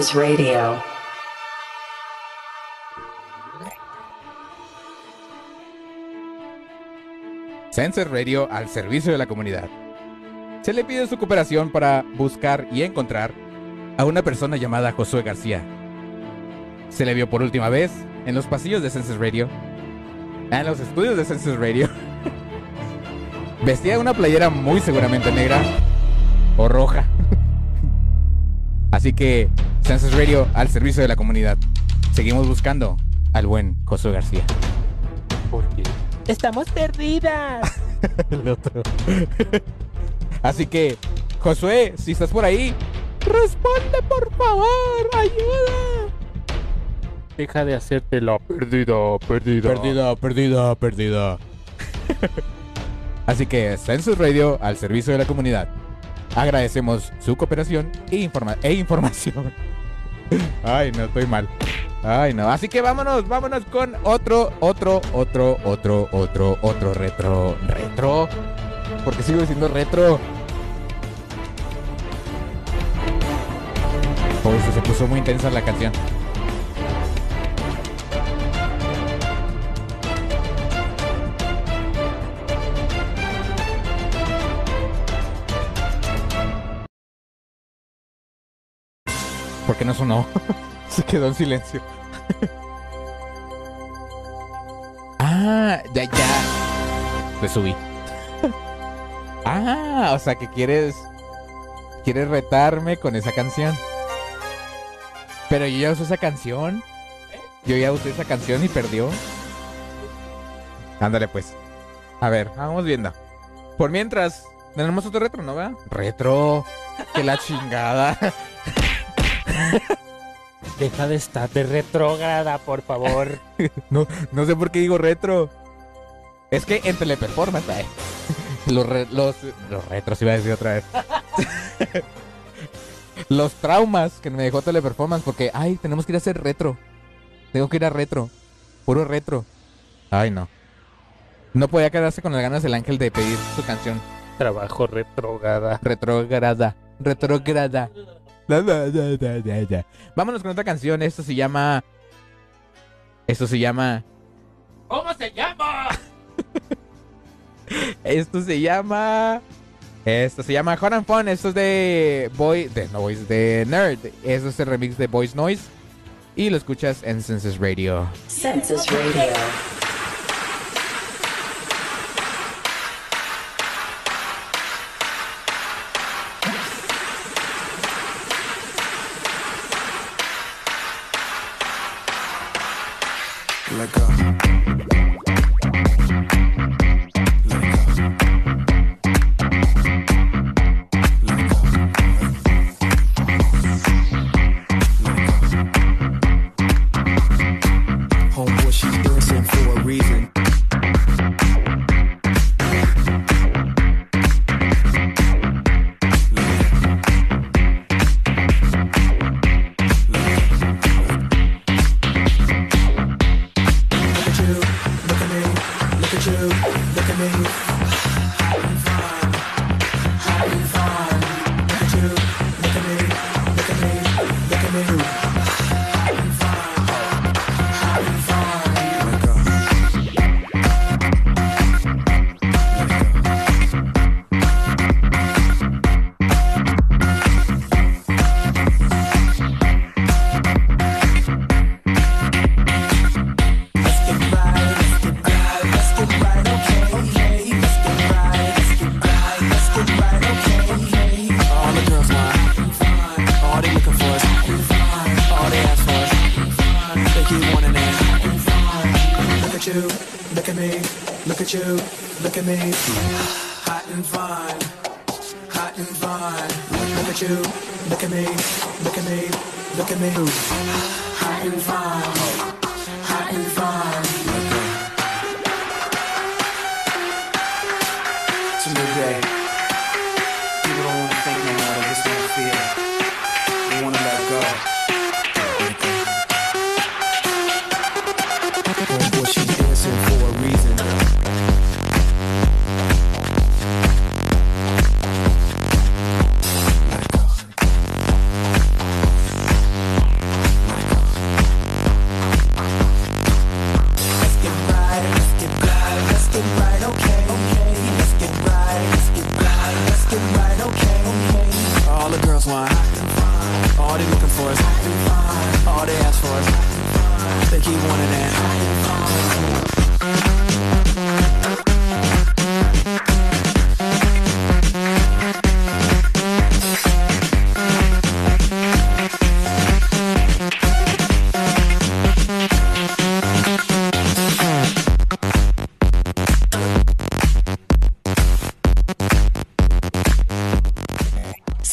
Census Radio. Census Radio al servicio de la comunidad. Se le pide su cooperación para buscar y encontrar a una persona llamada Josué García. Se le vio por última vez en los pasillos de Census Radio, en los estudios de Census Radio. Vestía una playera muy seguramente negra o roja. Así que Census Radio al servicio de la comunidad. Seguimos buscando al buen Josué García. Porque estamos perdidas. El otro. Así que, Josué, si estás por ahí, responde por favor, ayuda. Deja de hacerte la perdida, perdida. Perdida, perdida, perdida. Así que Census Radio al servicio de la comunidad. Agradecemos su cooperación e, informa- e información. Ay, no, estoy mal. Ay, no. Así que vámonos, vámonos con otro, otro, otro, otro, otro, otro retro. Retro. Porque sigo diciendo retro. Se puso muy intensa la canción. ¿Por qué no sonó? Se quedó en silencio. ah, ya, ya. Le subí. ah, o sea que quieres. quiere retarme con esa canción. Pero yo ya usé esa canción. Yo ya usé esa canción y perdió. Ándale pues. A ver, vamos viendo. Por mientras, tenemos otro retro, ¿no? ¿verdad? Retro. Que la chingada. Deja de estar de retrógrada, por favor. No, no sé por qué digo retro. Es que en teleperformance, ay, los, re- los, los retros iba a decir otra vez. los traumas que me dejó teleperformance porque, ay, tenemos que ir a hacer retro. Tengo que ir a retro. Puro retro. Ay, no. No podía quedarse con las ganas el ángel de pedir su canción. Trabajo retrógrada. Retrograda. Retrograda. Vámonos con otra canción. Esto se llama. Esto se llama. ¿Cómo se llama? Esto se llama. Esto se llama Hot and Fun. Esto es de Boy. De Noise, de Nerd. Esto es el remix de Boys Noise. Y lo escuchas en Senses Radio. Census Radio.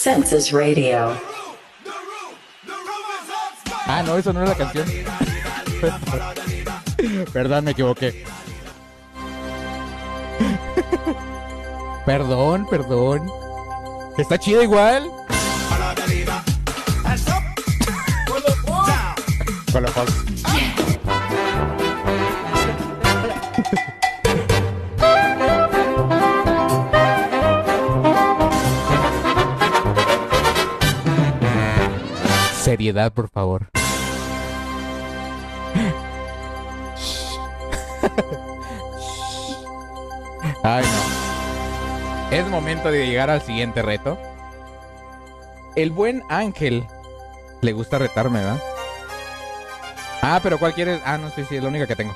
Census Radio. Ah, no, eso no era la canción. Perdón, me equivoqué. perdón, perdón. Está chida igual. Con Por favor. No. Es momento de llegar al siguiente reto. El buen Ángel le gusta retarme, ¿verdad? Ah, pero ¿cuál quieres? Ah, no, sí, sí, es la única que tengo.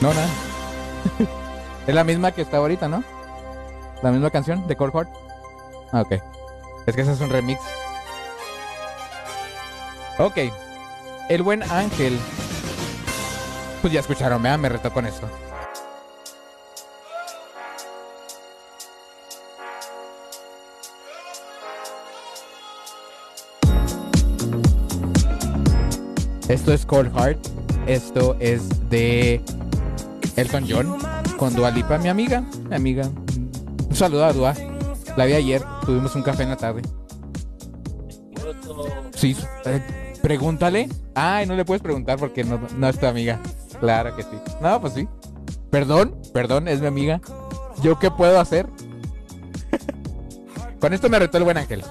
No, nada. es la misma que está ahorita, ¿no? La misma canción de Cold Heart. Ah, ok. Es que ese es un remix. Ok. El buen Ángel. Pues ya escucharon, ¿verdad? me retó con esto. Esto es Cold Heart. Esto es de Elton John con Dua Lipa, mi amiga. Mi amiga. Un saludo a Dua. La vi ayer. Tuvimos un café en la tarde. Sí, eh, pregúntale. Ay, no le puedes preguntar porque no, no es tu amiga. Claro que sí. No, pues sí. Perdón, perdón, es mi amiga. ¿Yo qué puedo hacer? Con esto me retó el buen ángel.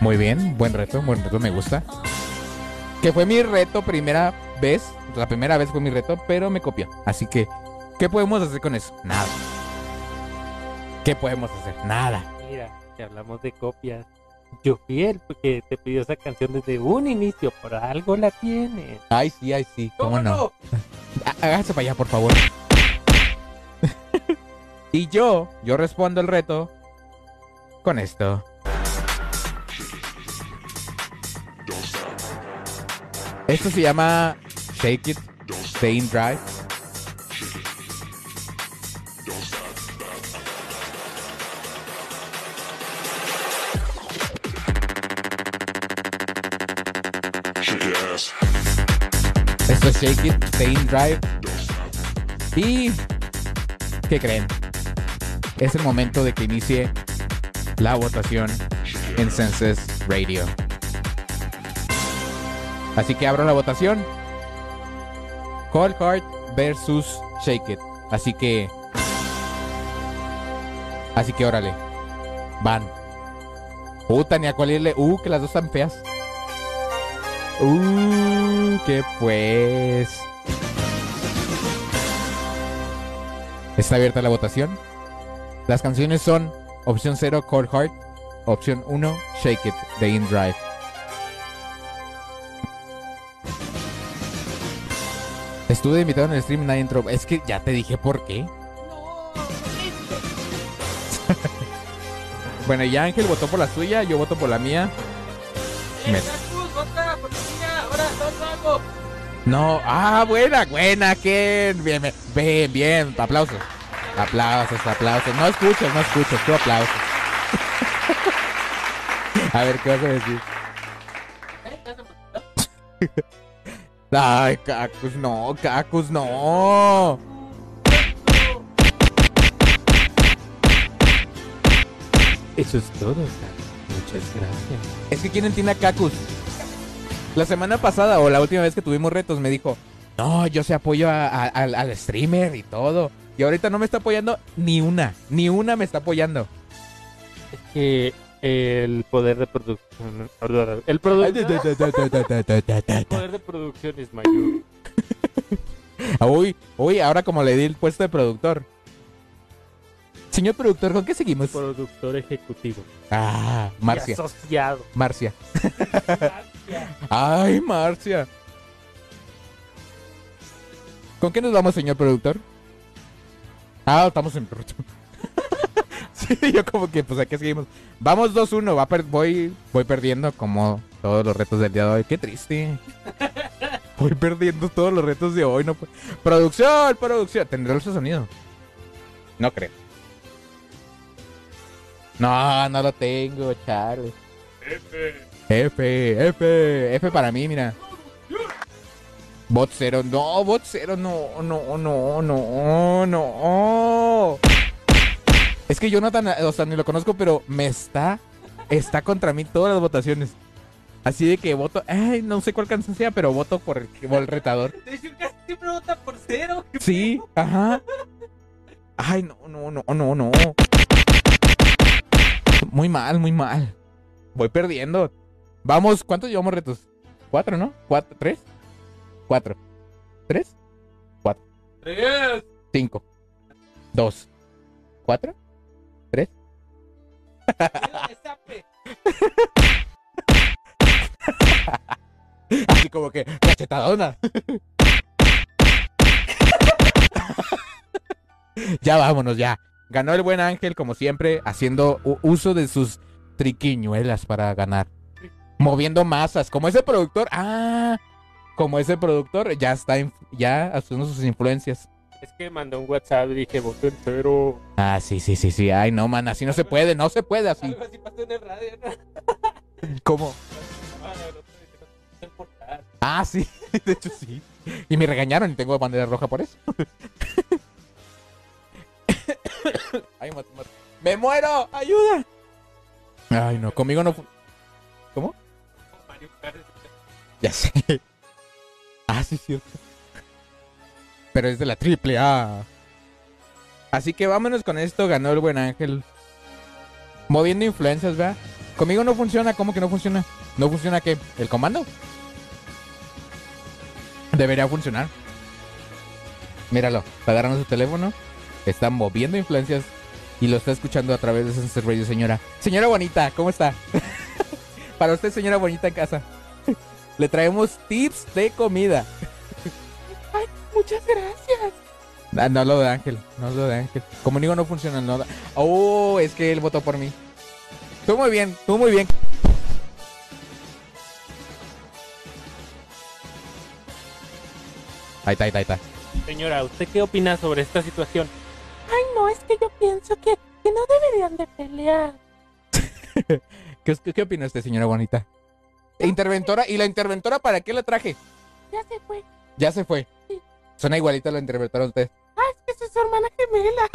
Muy bien, buen reto, buen reto, me gusta. Que fue mi reto primera vez. La primera vez fue mi reto, pero me copió. Así que, ¿qué podemos hacer con eso? Nada. ¿Qué podemos hacer? Nada. Mira, que hablamos de copias. Yo fui el que te pidió esa canción desde un inicio, por algo la tiene. Ay, sí, ay, sí. ¿Cómo, no? Há- Hágase para allá, por favor. y yo, yo respondo el reto con esto. Esto se llama Shake It, Stay in Drive. Esto es Shake It, Stay in Drive. Y. ¿Qué creen? Es el momento de que inicie la votación en Senses Radio. Así que abro la votación. Cold Heart versus Shake It. Así que. Así que órale. Van. Puta, ni a cuál irle. Uh, que las dos están feas. Uh, que pues. Está abierta la votación. Las canciones son opción 0 Cold Heart, opción 1 Shake It de In Drive. Estuve invitado en el stream nadie entró. Es que ya te dije por qué. bueno, ya Ángel votó por la suya, yo voto por la mía. Me- No, ah, buena, buena, Ken. Bien, bien, bien, bien. Aplausos. Aplausos, aplausos. No escuchas, no escuchas, tú aplausos. a ver, ¿qué vas a decir? Ay, Cacus, no, Cacus, no. Eso es todo. Muchas gracias. Es que ¿quién entiende a Cacus? La semana pasada o la última vez que tuvimos retos me dijo, no, yo se apoyo a- a- al, al streamer y todo. Y ahorita no me está apoyando ni una, ni una me está apoyando. Es que el poder de producción. El, produ- el poder de producción es mayor. Uy, uy, ahora como le di el puesto de productor. Señor productor, ¿con qué seguimos? Productor ejecutivo. Ah, Y Marcia. asociado. Marcia. Ay, Marcia. ¿Con qué nos vamos, señor productor? Ah, estamos en sí, yo como que, pues aquí seguimos. Vamos 2-1, va per- voy, voy perdiendo como todos los retos del día de hoy. Qué triste. Voy perdiendo todos los retos de hoy. No Producción, producción. ¿Tendrá ese sonido? No creo. No, no lo tengo, Charlie. F, F, F para mí, mira. Bot 0, no, bot 0, no, no, no, no, no. Es que Jonathan, o sea, ni lo conozco, pero me está, está contra mí todas las votaciones. Así de que voto, ay, no sé cuál canción sea, pero voto por el, por el retador. De hecho, casi siempre vota por cero. Sí, ajá. Ay, no, no, no, no, no. Muy mal, muy mal. Voy perdiendo. Vamos, ¿cuántos llevamos retos? Cuatro, ¿no? ¿Cuatro? ¿Tres? Cuatro. ¿Tres? Cuatro. Tres. Cinco. Dos. ¿Cuatro? ¿Tres? Así como que, cachetadona. ya vámonos, ya. Ganó el buen Ángel, como siempre, haciendo uso de sus triquiñuelas para ganar. Moviendo masas, como ese productor. Ah, como ese productor ya está, ya haciendo sus influencias. Es que mandó un WhatsApp y dije, voto entero. Ah, sí, sí, sí, sí. Ay, no, man, así no se puede, no se puede así. Algo así pasó en el radio, ¿no? ¿Cómo? Ah, sí, de hecho sí. Y me regañaron y tengo bandera roja por eso. Ay, ¡Me muero! ¡Ayuda! Ay, no, conmigo no. ¿Cómo? Ya sé. Ah, sí, cierto. Pero es de la triple A. Así que vámonos con esto. Ganó el buen ángel. Moviendo influencias, ¿verdad? Conmigo no funciona. ¿Cómo que no funciona? ¿No funciona qué? ¿El comando? Debería funcionar. Míralo. Agarrando su teléfono. Está moviendo influencias. Y lo está escuchando a través de Sunset Radio, señora. Señora bonita, ¿cómo está? Para usted, señora bonita en casa. Le traemos tips de comida. Ay, muchas gracias. Ah, no lo de Ángel, no lo de Ángel. Como digo, no funciona no. Oh, es que él votó por mí. Tú muy bien, tú muy bien. Ahí está, ahí está, ahí está. Señora, ¿usted qué opina sobre esta situación? Ay, no, es que yo pienso que, que no deberían de pelear. ¿Qué, qué, qué opina usted, señora bonita? Interventora, ¿y la interventora para qué la traje? Ya se fue. Ya se fue. Sí. Suena igualita la interventora a usted. Ah, es que esa es su hermana gemela.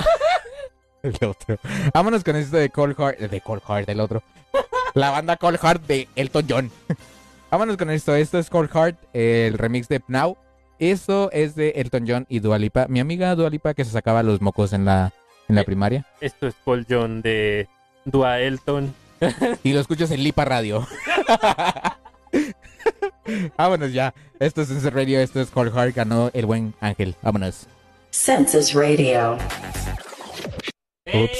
El otro. Vámonos con esto de Cold Heart. De Cold Heart, el otro. La banda Cold Heart de Elton John. Vámonos con esto. Esto es Cold Heart, el remix de Pnau. Esto es de Elton John y Dualipa. Mi amiga Dualipa que se sacaba los mocos en la, en la Eh. primaria. Esto es Paul John de Dua Elton. Y lo escuchas en Lipa Radio. Vámonos ya. Esto es Sense Radio. Esto es Cold Heart. Ganó el buen Ángel. Vámonos. Census Radio. Ups.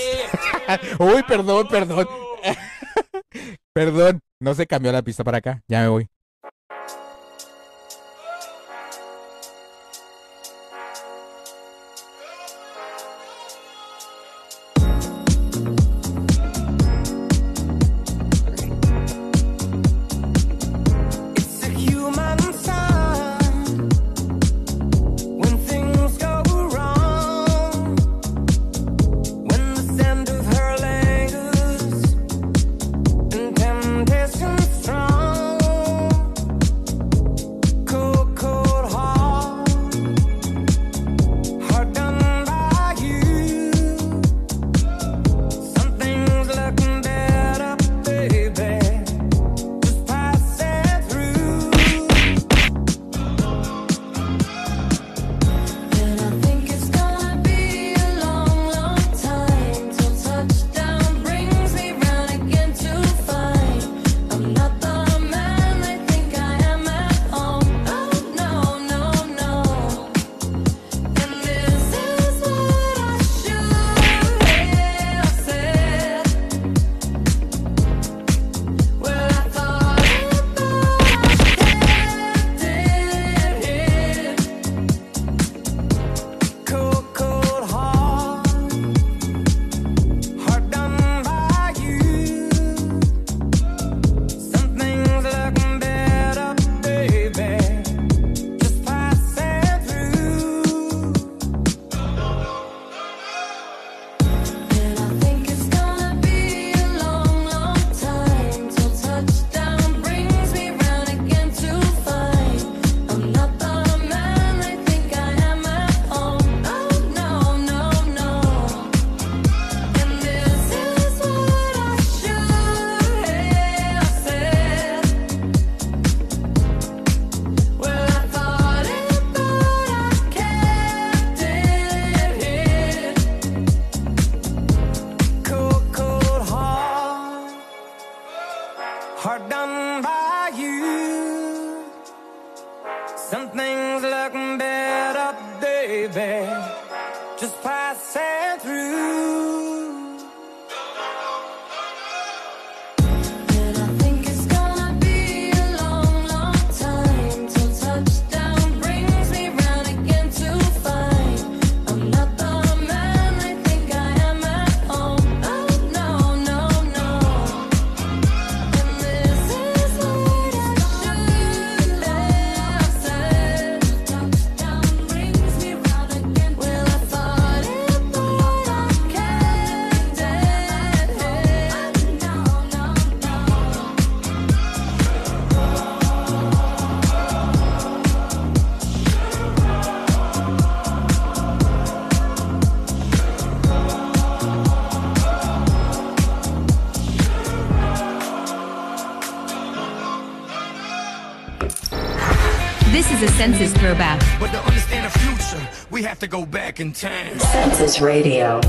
Uy, perdón, perdón. perdón. No se cambió la pista para acá. Ya me voy. Is a census throwback. But to understand the future, we have to go back in time. Census Radio.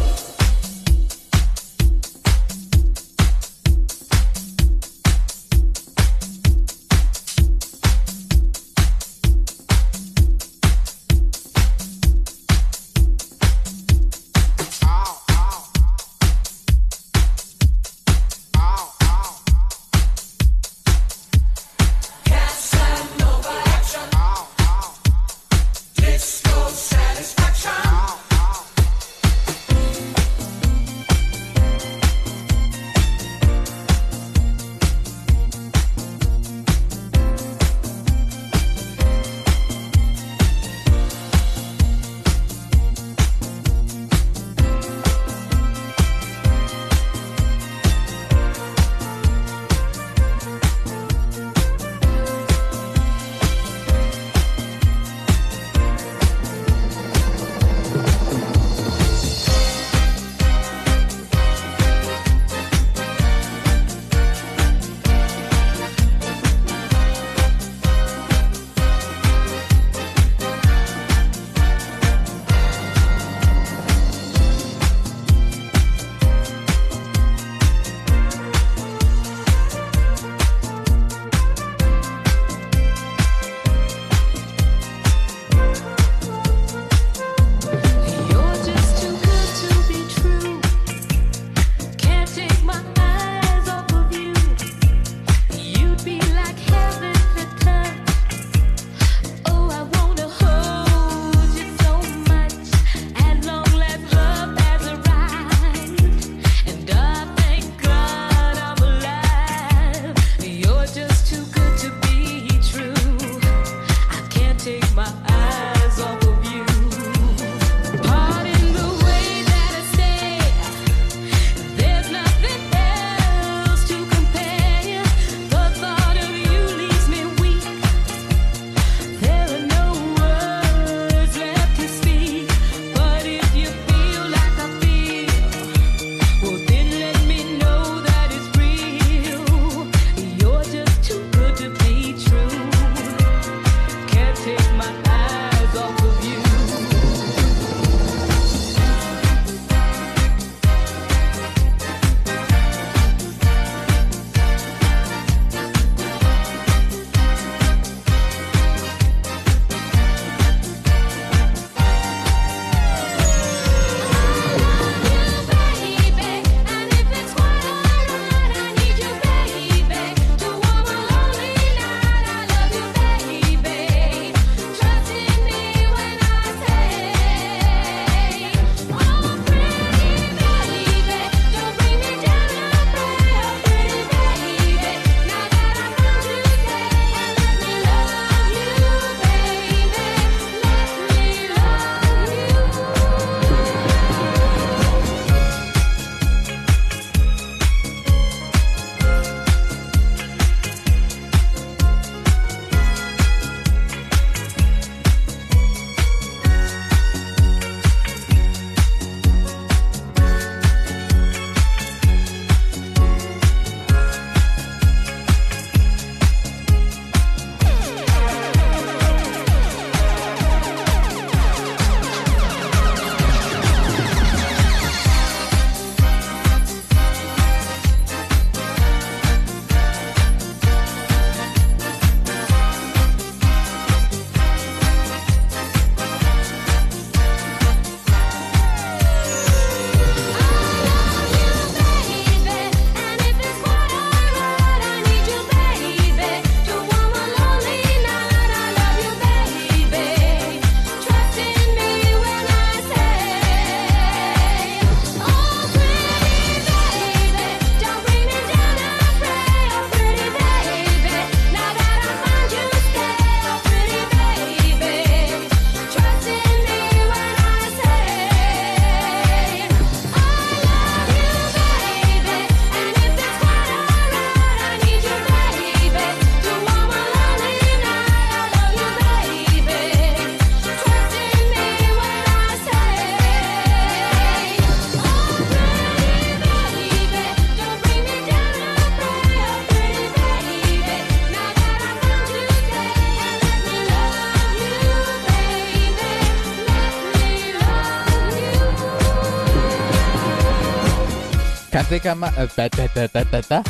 Can't take, ta, ta.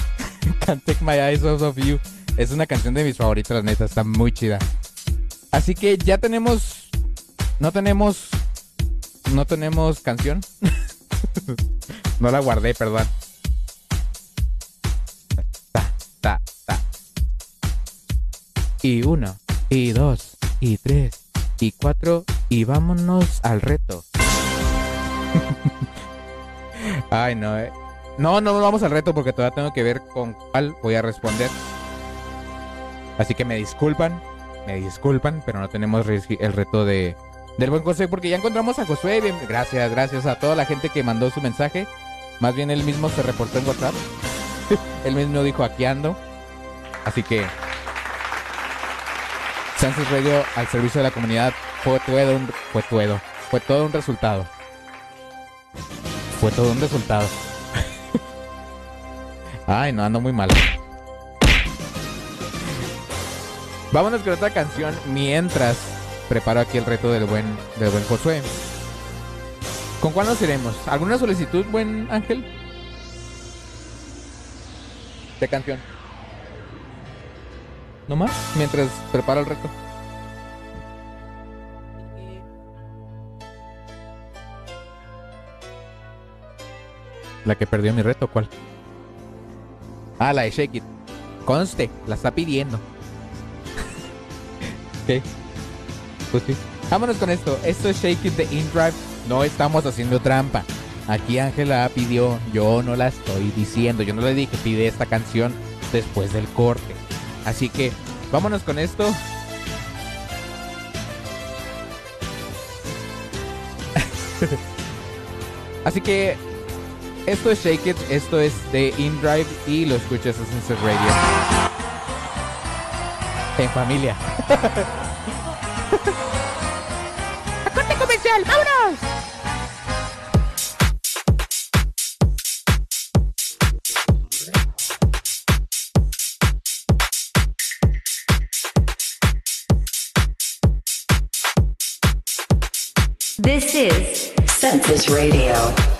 Can't take my eyes off of you. Es una canción de mis favoritas, la neta, está muy chida. Así que ya tenemos. No tenemos. No tenemos canción. no la guardé, perdón. Ta, ta, ta. Y uno, y dos, y tres, y cuatro, y vámonos al reto. Ay, no, eh. No, no vamos al reto porque todavía tengo que ver con cuál voy a responder. Así que me disculpan, me disculpan, pero no tenemos el reto de del buen José porque ya encontramos a Josué. Gracias, gracias a toda la gente que mandó su mensaje. Más bien él mismo se reportó en WhatsApp. él mismo dijo aquí ando. Así que Census Radio al servicio de la comunidad fue todo un, fue todo, fue todo un resultado. Fue todo un resultado. Ay, no, ando muy mal. Vámonos con otra canción mientras preparo aquí el reto del buen, del buen Josué. ¿Con cuál nos iremos? ¿Alguna solicitud, buen Ángel? De canción. ¿No más? Mientras preparo el reto. La que perdió mi reto, ¿cuál? Ah, la de Shake It. Conste, la está pidiendo. ok. Pues sí. Vámonos con esto. Esto es Shake It de InDrive. No estamos haciendo trampa. Aquí Ángela pidió, yo no la estoy diciendo. Yo no le dije pide esta canción después del corte. Así que vámonos con esto. Así que esto es Shake It, esto es de InDrive y lo escuchas en Sunset Radio. En familia. ¡Corte comercial! ¡Vámonos! This is Census Radio.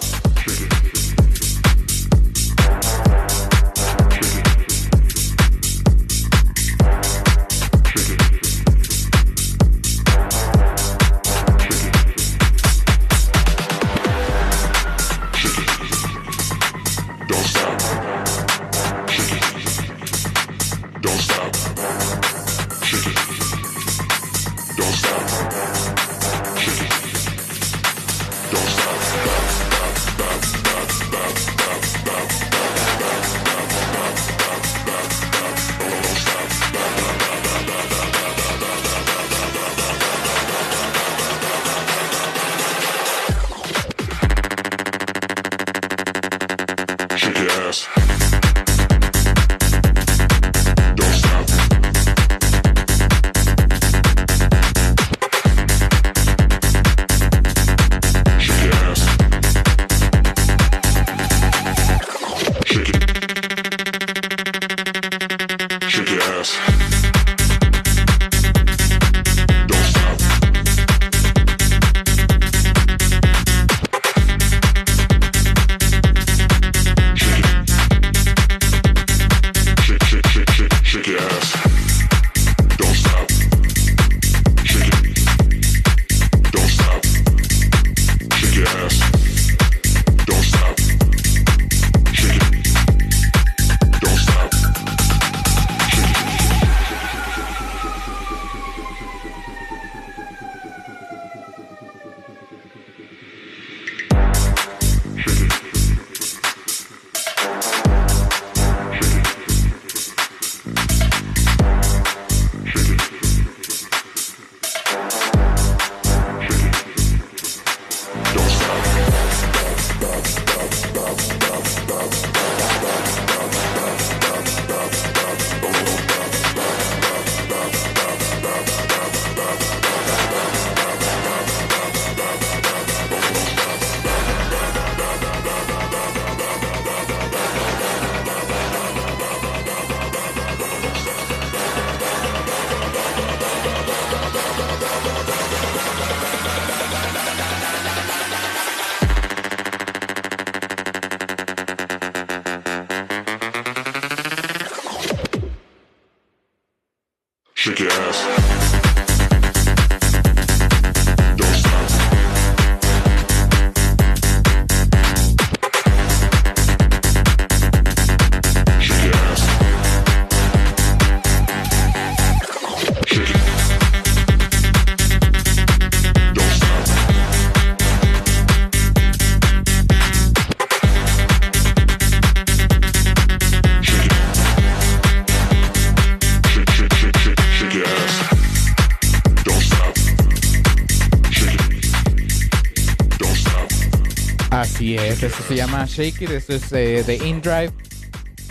Se llama Shake It, esto es eh, de InDrive.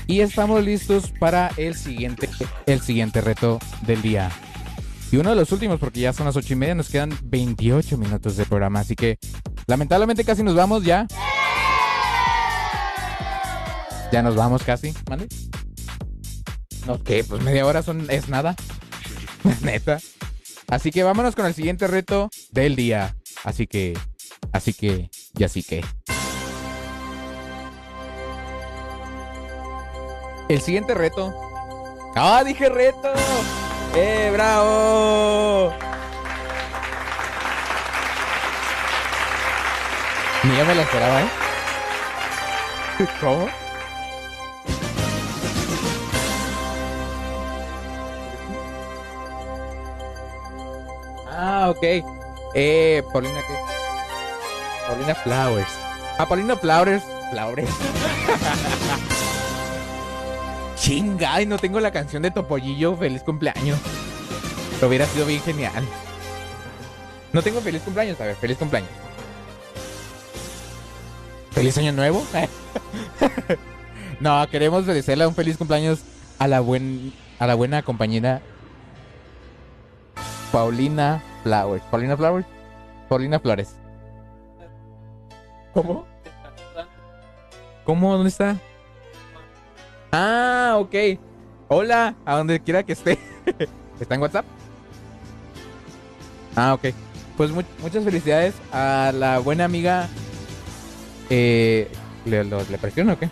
Y estamos listos para el siguiente, el siguiente reto del día. Y uno de los últimos, porque ya son las ocho y media, nos quedan 28 minutos de programa. Así que lamentablemente casi nos vamos ya. Ya nos vamos casi, ¿mande? No, ¿qué? Pues media hora son, es nada. Neta. Así que vámonos con el siguiente reto del día. Así que, así que, y así que. El siguiente reto. ¡Ah, dije reto! ¡Eh, bravo! Ni yo me lo esperaba, ¿eh? ¿Cómo? Ah, ok. Eh, Paulina, ¿qué? Paulina Flowers. Ah, Paulina Flowers. Flowers. Chinga, ay, no tengo la canción de Topollillo. Feliz cumpleaños. Pero hubiera sido bien genial. No tengo feliz cumpleaños. A ver, feliz cumpleaños. ¿Feliz año nuevo? no, queremos desearle un feliz cumpleaños a la, buen, a la buena compañera Paulina Flowers. ¿Paulina Flowers? Paulina Flores. ¿Cómo? ¿Cómo? ¿Dónde está? Ah, ok. Hola, a donde quiera que esté. ¿Está en WhatsApp? Ah, ok. Pues mu- muchas felicidades a la buena amiga. Eh, ¿le, lo- ¿Le presiono o qué?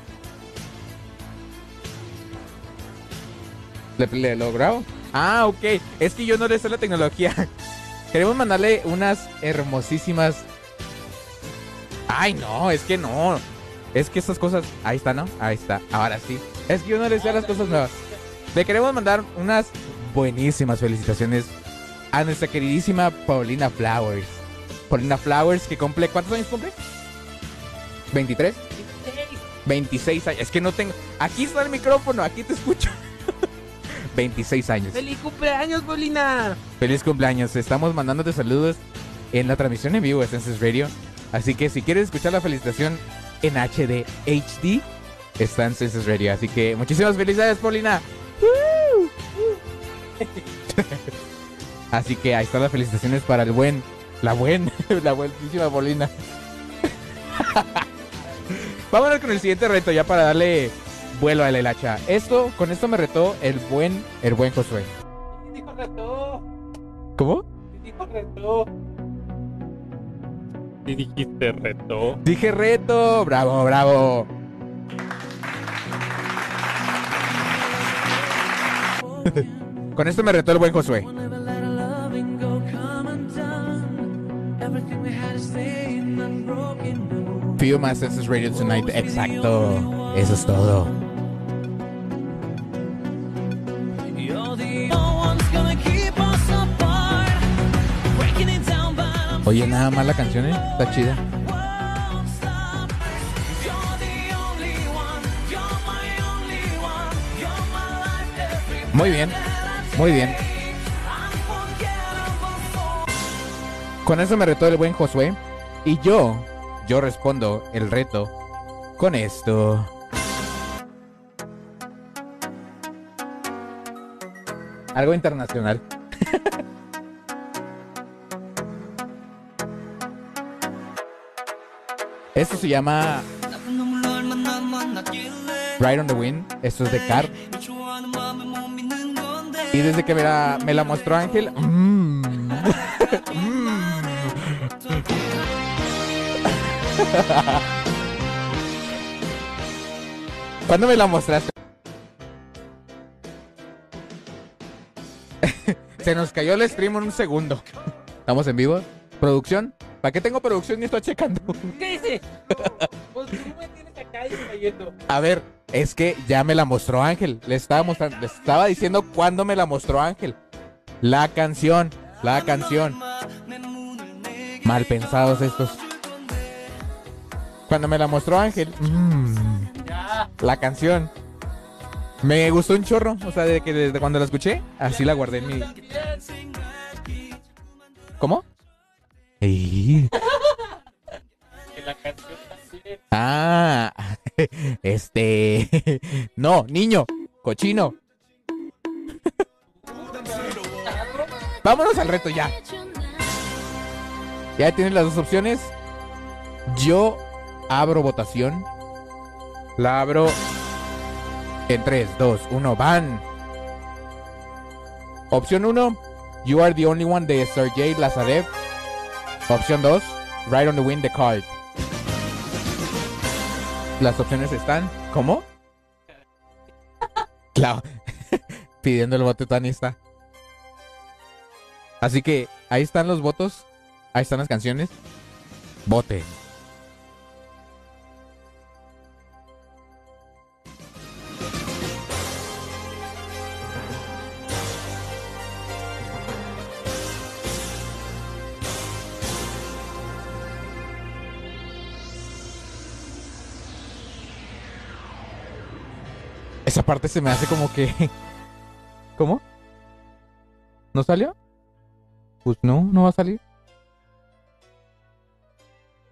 ¿Le, le lo grabo? Ah, ok. Es que yo no le sé la tecnología. Queremos mandarle unas hermosísimas. Ay, no, es que no. Es que estas cosas. Ahí está, ¿no? Ahí está. Ahora sí. Es que yo no le sé las cosas nuevas. Le queremos mandar unas buenísimas felicitaciones a nuestra queridísima Paulina Flowers. Paulina Flowers, que cumple. ¿Cuántos años cumple? ¿23? 26 años. Es que no tengo. Aquí está el micrófono, aquí te escucho. 26 años. ¡Feliz cumpleaños, Paulina! Feliz cumpleaños. Estamos mandándote saludos en la transmisión en vivo de Census Radio. Así que si quieres escuchar la felicitación en HD HD, está en Census Radio. Así que muchísimas felicidades, Paulina. Así que ahí están las felicitaciones para el buen, la buen, la buenísima Paulina. Vámonos con el siguiente reto ya para darle vuelo a la hilacha. Esto, con esto me retó el buen, el buen Josué. Dijo reto. ¿Cómo? Dijo reto. Sí dijiste reto. Dije reto, bravo, bravo. Con esto me retó el buen Josué. Feel my senses radio tonight. Exacto. Eso es todo. Oye, nada más la canción, ¿eh? Está chida. Muy bien, muy bien. Con eso me retó el buen Josué. Y yo, yo respondo el reto con esto. Algo internacional. Esto se llama Ride on the Wind. Esto es de Car. Y desde que me la, me la mostró Ángel. mm, mm. ¿Cuándo me la mostraste? Se nos cayó el stream en un segundo. ¿Estamos en vivo? ¿Producción? ¿Para qué tengo producción y estoy checando? ¿Qué dice? Pues tú me tienes acá distrayendo. A ver, es que ya me la mostró Ángel. Le estaba mostrando, le estaba diciendo cuándo me la mostró Ángel. La canción, la canción. Mal pensados estos. Cuando me la mostró Ángel. mm, la canción. Me gustó un chorro. O sea, de que desde cuando la escuché, así la guardé en mi. ¿Cómo? Ey. Ah, este. No, niño, cochino. Vámonos al reto ya. Ya tienes las dos opciones. Yo abro votación. La abro en 3, 2, 1, van. Opción 1, You are the only one de Sergei Lazarev. Opción 2, Right on the Wind the Card. Las opciones están. ¿Cómo? Claro. Pidiendo el voto tanista. Así que ahí están los votos. Ahí están las canciones. Voten. Esa parte se me hace como que. ¿Cómo? ¿No salió? Pues no, no va a salir.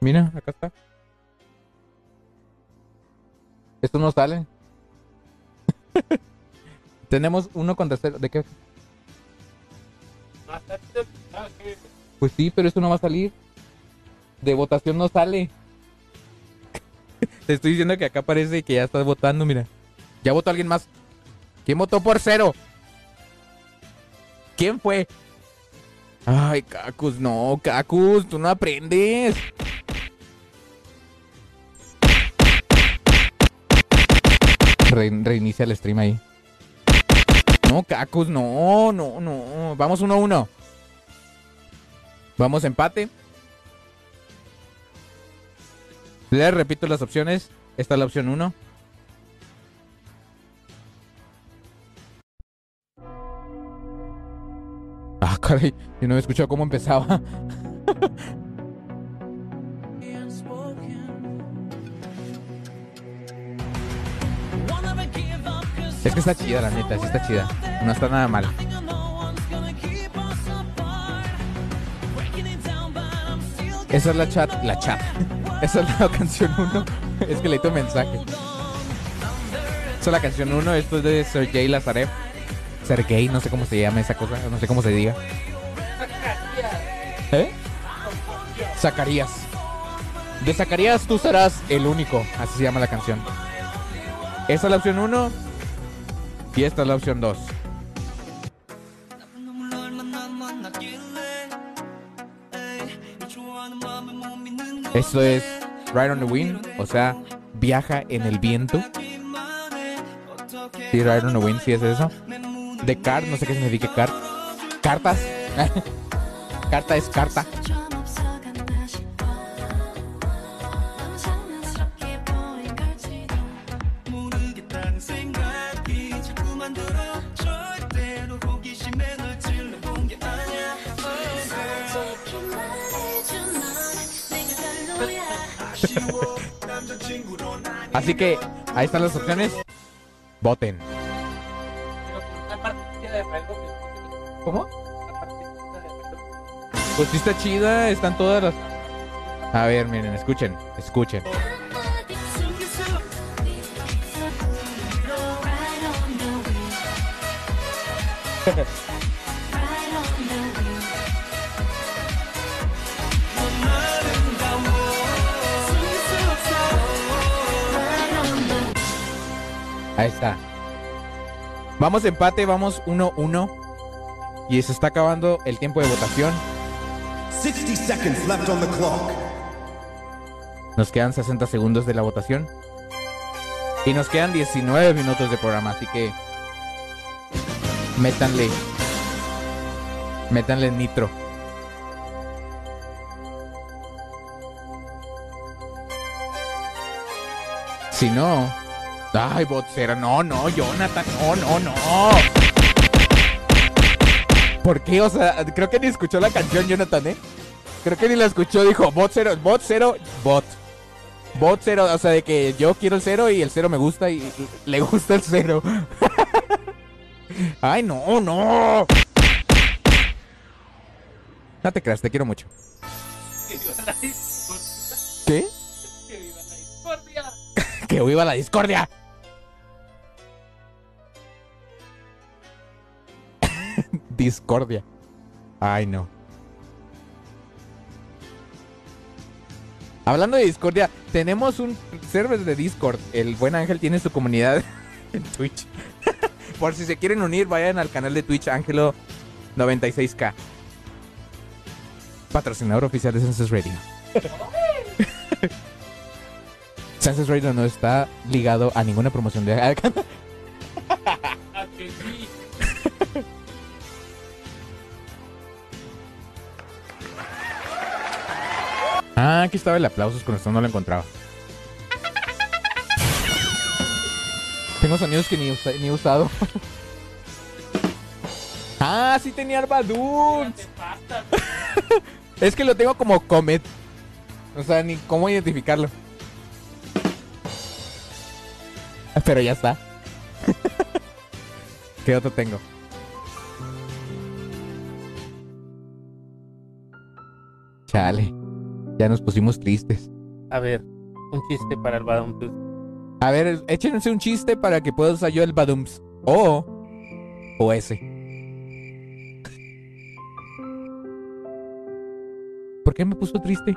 Mira, acá está. Esto no sale. Tenemos uno con tercero. ¿De qué? Pues sí, pero esto no va a salir. De votación no sale. Te estoy diciendo que acá parece que ya estás votando, mira. Ya votó alguien más. ¿Quién votó por cero? ¿Quién fue? Ay, Cacus, no, Cacus, tú no aprendes. Re- reinicia el stream ahí. No, Cacus, no, no, no. Vamos uno a uno. Vamos empate. Les repito las opciones. Esta es la opción 1. Ah, caray, yo no había escuchado cómo empezaba. Es que está chida, la neta, sí está chida. No está nada mal. Esa es la chat, la chat. Esa es la canción 1. Es que le hice un mensaje. Esa es la canción 1, esto es de Sergei Lazarev. Sergei, no sé cómo se llama esa cosa, no sé cómo se diga. ¿Eh? Zacarías. De Zacarías tú serás el único, así se llama la canción. Esa es la opción 1 y esta es la opción 2. Esto es Ride on the Wind, o sea, viaja en el viento. Sí, Ride on the Wind, sí es eso de card, no sé qué significa card. Cartas. carta es carta. Así que ahí están las opciones. Voten. ¿Cómo? Pues sí está chida, están todas las... A ver, miren, escuchen, escuchen. Ahí está. Vamos empate, vamos 1-1. Y se está acabando el tiempo de votación. 60 seconds left on the clock. Nos quedan 60 segundos de la votación. Y nos quedan 19 minutos de programa, así que métanle. Métanle nitro. Si no. Ay, botsera, no, no, Jonathan, no, no, no. ¿Por qué? O sea, creo que ni escuchó la canción, Jonathan, ¿eh? Creo que ni la escuchó, dijo bot cero, bot cero, bot. Bot cero, o sea, de que yo quiero el cero y el cero me gusta y y le gusta el cero. Ay, no, no. No te creas, te quiero mucho. Que viva la discordia. discordia. Ay, no. Hablando de discordia, tenemos un server de Discord. El buen Ángel tiene su comunidad en Twitch. Por si se quieren unir, vayan al canal de Twitch Ángelo 96K. Patrocinador oficial de Census Radio. Census Radio no está ligado a ninguna promoción de ¿A que sí? Ah, aquí estaba el aplausos, con esto no lo encontraba. Tengo sonidos que ni, usa- ni he usado. ah, sí tenía Arbaduns. es que lo tengo como Comet. O sea, ni cómo identificarlo. Pero ya está. ¿Qué otro tengo? Chale. Ya nos pusimos tristes. A ver, un chiste para el Badum Plus. A ver, échense un chiste para que pueda usar yo el Badums. O. O ese. ¿Por qué me puso triste?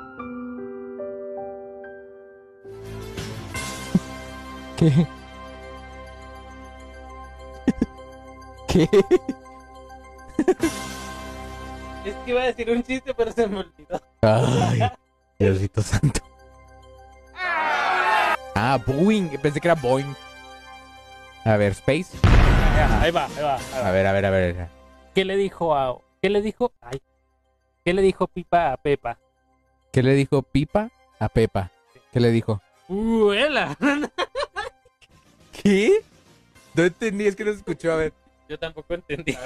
¿Qué? ¿Qué? Es que iba a decir un chiste, pero se me olvidó. Ay, Diosito santo. Ah, Boeing. Pensé que era Boeing. A ver, Space. Ahí va, ahí va. ahí va. A ver, a ver, a ver. ¿Qué le dijo a... ¿Qué le dijo? Ay. ¿Qué le dijo Pipa a Pepa? ¿Qué le dijo Pipa a Pepa? ¿Qué le dijo? ¡Huela! ¿Qué? No entendí, es que no se escuchó. A ver. Yo tampoco entendí.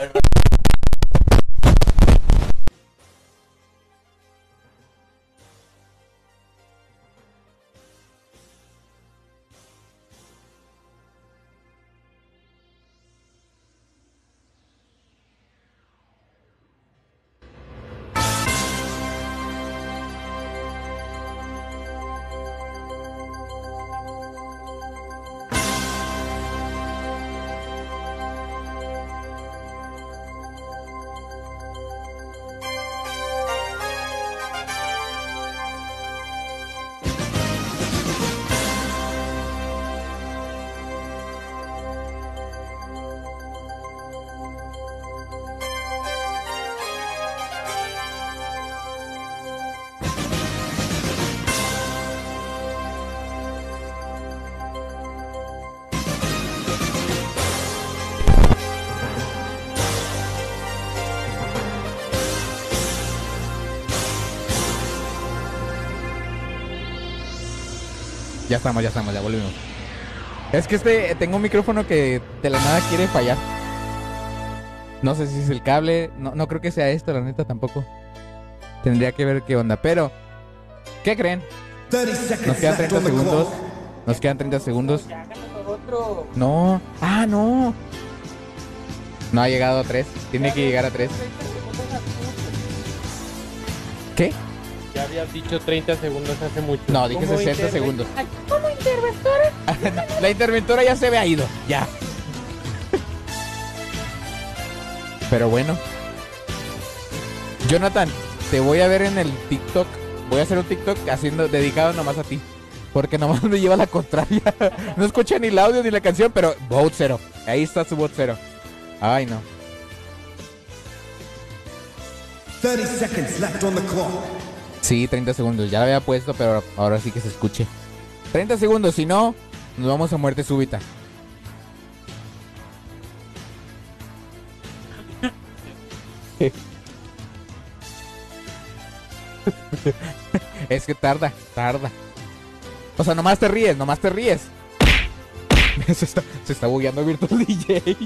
Ya estamos, ya estamos, ya volvimos. Es que este, tengo un micrófono que de la nada quiere fallar. No sé si es el cable, no, no creo que sea esto, la neta tampoco. Tendría que ver qué onda, pero ¿qué creen? 30 Nos quedan left 30 on the segundos. Nos quedan 30 segundos. No. Ah, no. No ha llegado a 3. Tiene que llegar a 3. Ya habías dicho 30 segundos hace mucho. No, dije ¿Cómo 60 interve- segundos. ¿Cómo interventora? La interventora ya se había ido. Ya. Pero bueno. Jonathan, te voy a ver en el TikTok. Voy a hacer un TikTok haciendo dedicado nomás a ti. Porque nomás me lleva la contraria. No escuché ni el audio ni la canción, pero vote cero. Ahí está su vote cero. Ay, no. 30 seconds left on the clock. Sí, 30 segundos. Ya la había puesto, pero ahora sí que se escuche. 30 segundos, si no, nos vamos a muerte súbita. es que tarda, tarda. O sea, nomás te ríes, nomás te ríes. se está, se está bugueando Virtual DJ.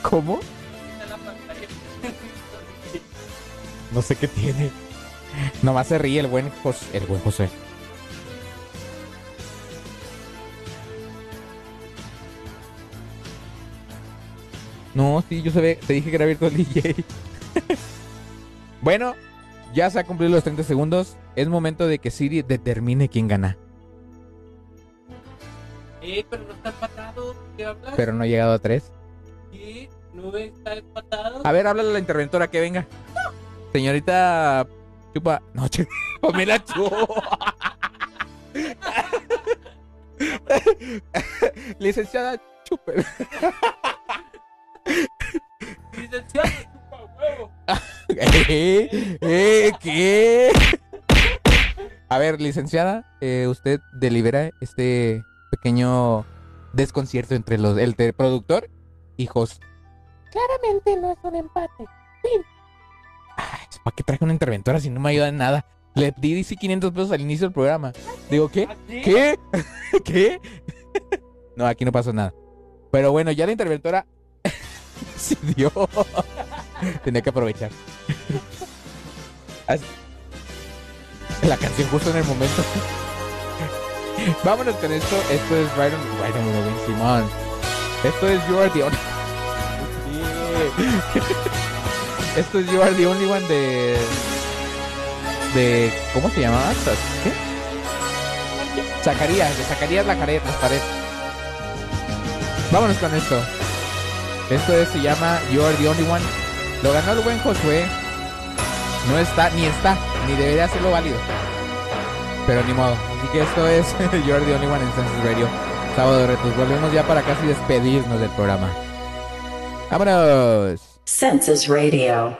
¿Cómo? No sé qué tiene. Nomás se ríe el buen José. El buen José. No, sí, yo se ve, te dije que era abierto el DJ. bueno, ya se ha cumplido los 30 segundos. Es momento de que Siri determine quién gana. Eh, pero no está empatado. ¿Qué hablas? Pero no ha llegado a 3. Sí, no está empatado. A ver, háblale a la interventora que venga. No. Señorita Chupa. No, ch... Pamela Chupa. Licenciada Chupe. Licenciada Chupa Huevo. ¿Eh? ¿Eh? ¿Qué? A ver, licenciada, eh, usted delibera este pequeño desconcierto entre los el productor y host. Claramente no es un empate. Ah, ¿Para qué traje una interventora si no me ayuda en nada? Le di 500 pesos al inicio del programa. Digo, ¿qué? ¿Qué? ¿Qué? no, aquí no pasó nada. Pero bueno, ya la interventora se dio. Tenía que aprovechar. la canción justo en el momento. Vámonos con esto. Esto es Byron, Byron Simón. Esto es Jordi. Esto es You Are the Only One de. de ¿Cómo se llamaba? ¿Qué? Zacarías, de Zacarías la careta, parece. Vámonos con esto. Esto es, se llama You Are the Only One. Lo ganó el buen Josué. No está, ni está, ni debería hacerlo válido. Pero ni modo. Así que esto es You Are the Only One en Census Radio. Sábado de Retos. Volvemos ya para casi despedirnos del programa. ¡Vámonos! Senses Radio.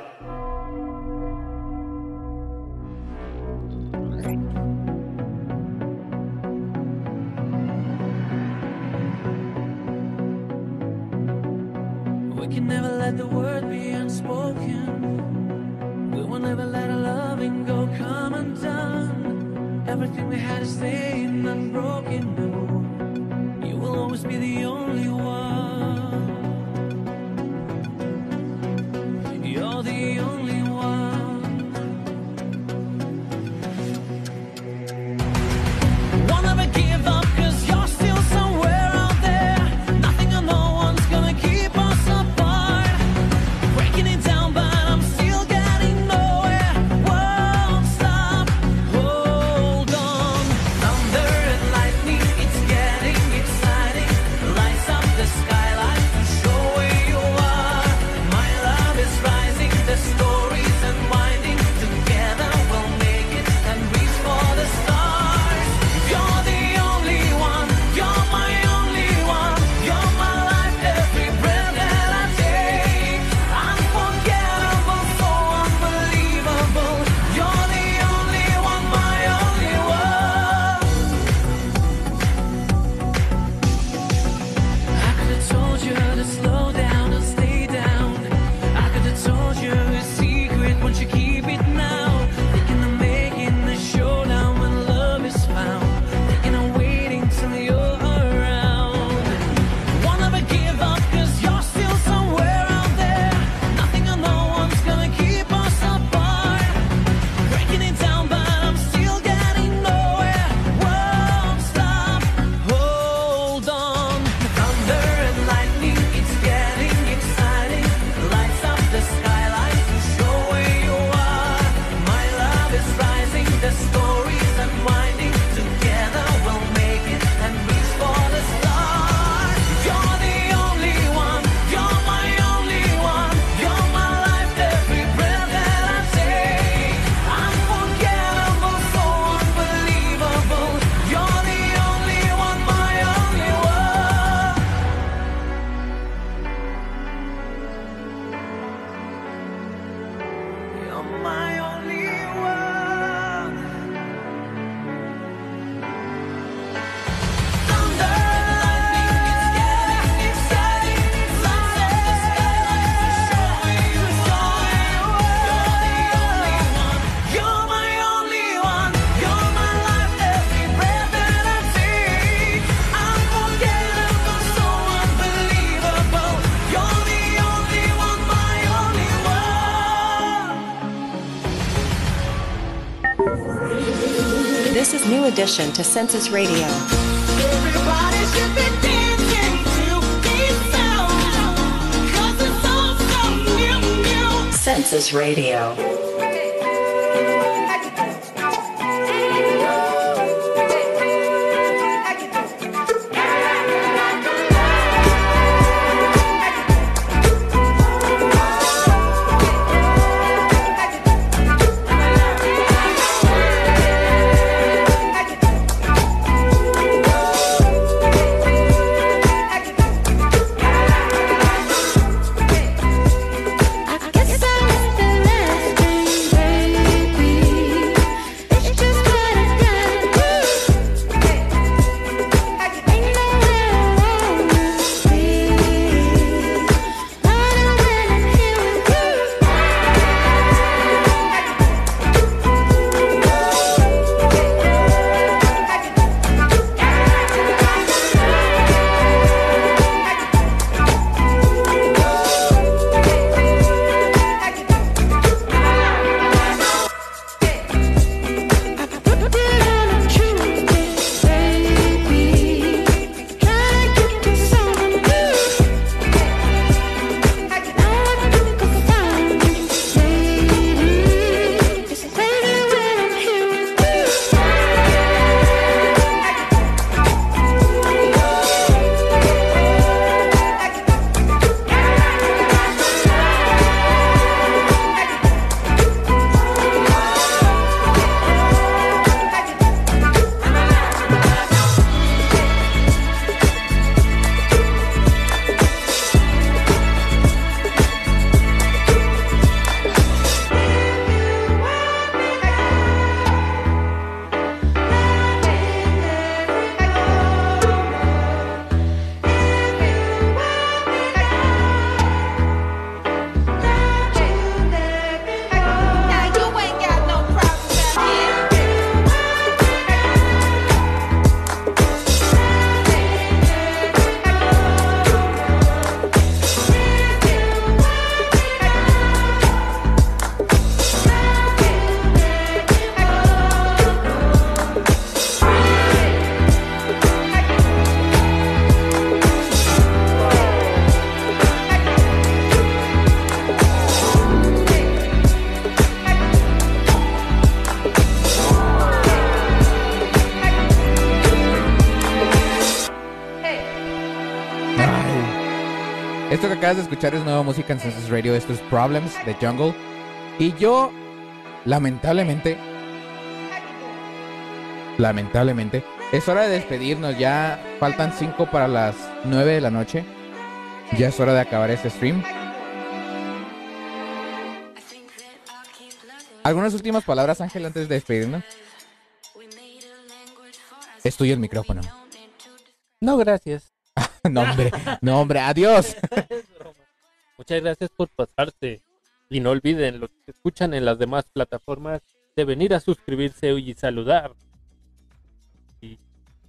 addition to Census Radio. Census Radio. Acabas de escuchar es nueva música en Census Radio. Esto es Problems de Jungle. Y yo, lamentablemente, lamentablemente, es hora de despedirnos. Ya faltan 5 para las 9 de la noche. Ya es hora de acabar este stream. ¿Algunas últimas palabras, Ángel, antes de despedirnos? Es tuyo el micrófono. No, gracias. no, hombre, no, hombre, adiós. Muchas gracias por pasarse. Y no olviden, los que escuchan en las demás plataformas, de venir a suscribirse y saludar. Y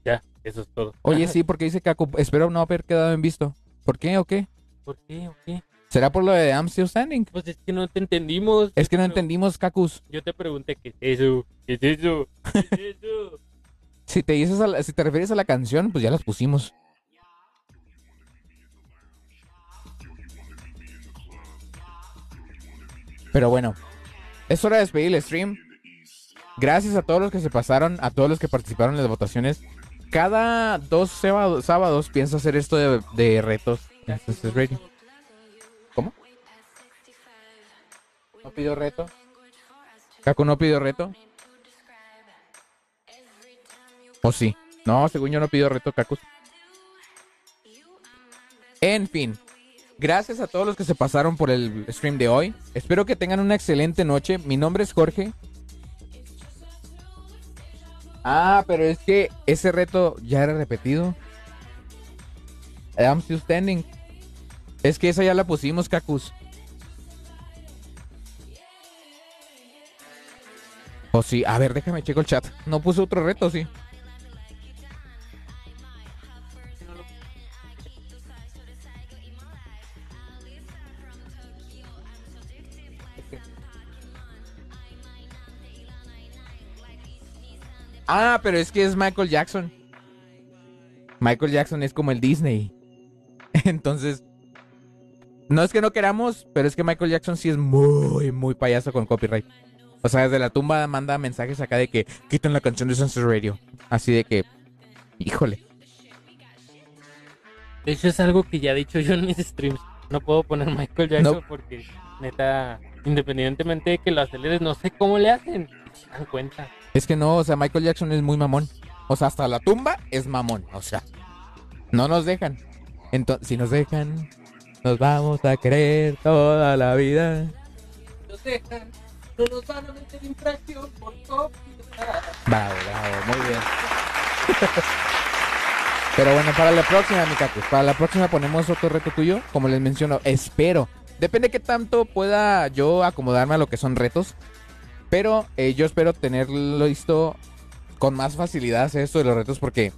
ya, eso es todo. Oye, sí, porque dice Kaku, espero no haber quedado en visto. ¿Por qué o qué? ¿Por qué o qué? ¿Será por lo de I'm Still Standing? Pues es que no te entendimos. Es que no entendimos, Kakus. Yo te pregunté qué es eso, qué es eso, qué es eso. Si te dices a la- si te refieres a la canción, pues ya las pusimos. Pero bueno, es hora de despedir el stream. Gracias a todos los que se pasaron, a todos los que participaron en las votaciones. Cada dos sábado- sábados pienso hacer esto de, retos. ¿Cómo? ¿No pidió reto? ¿Caco no pidió reto? ¿O sí? No, según yo no pidió reto, Cacus. En fin, gracias a todos los que se pasaron por el stream de hoy. Espero que tengan una excelente noche. Mi nombre es Jorge. Ah, pero es que ese reto ya era repetido. I'm still standing. Es que esa ya la pusimos, Cacus. O sí, a ver, déjame checo el chat. No puso otro reto, sí. Ah, pero es que es Michael Jackson. Michael Jackson es como el Disney. Entonces, no es que no queramos, pero es que Michael Jackson sí es muy, muy payaso con copyright. O sea, desde la tumba manda mensajes acá de que quitan la canción de Sunset Radio. Así de que, híjole. De hecho, es algo que ya he dicho yo en mis streams. No puedo poner Michael Jackson No. porque, neta, independientemente de que lo aceleres, no sé cómo le hacen. Se dan cuenta. Es que no, o sea, Michael Jackson es muy mamón. O sea, hasta la tumba es mamón. O sea, no nos dejan. Entonces, si nos dejan, nos vamos a querer toda la vida. Nos dejan, no nos van a meter infracción por copyright. Bravo, bravo, muy bien. Pero bueno, para la próxima, mi Cactus, para la próxima ponemos otro reto tuyo. Como les menciono, espero. Depende qué tanto pueda yo acomodarme a lo que son retos. Pero eh, yo espero tenerlo listo con más facilidad esto de los retos porque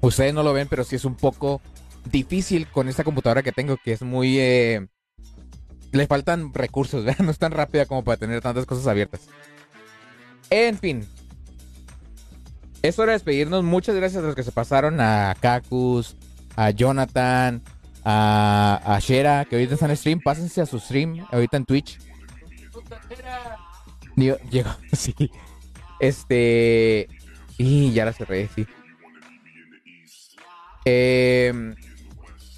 ustedes no lo ven, pero sí es un poco difícil con esta computadora que tengo, que es muy... eh, le faltan recursos, ¿verdad? No es tan rápida como para tener tantas cosas abiertas. En fin. Es hora de despedirnos. Muchas gracias a los que se pasaron. A Kakus, a Jonathan, a, a que ahorita están en stream. Pásense a su stream, ahorita en Twitch. Ni- Llegó, sí. Este. Y ya la cerré, sí. Eh,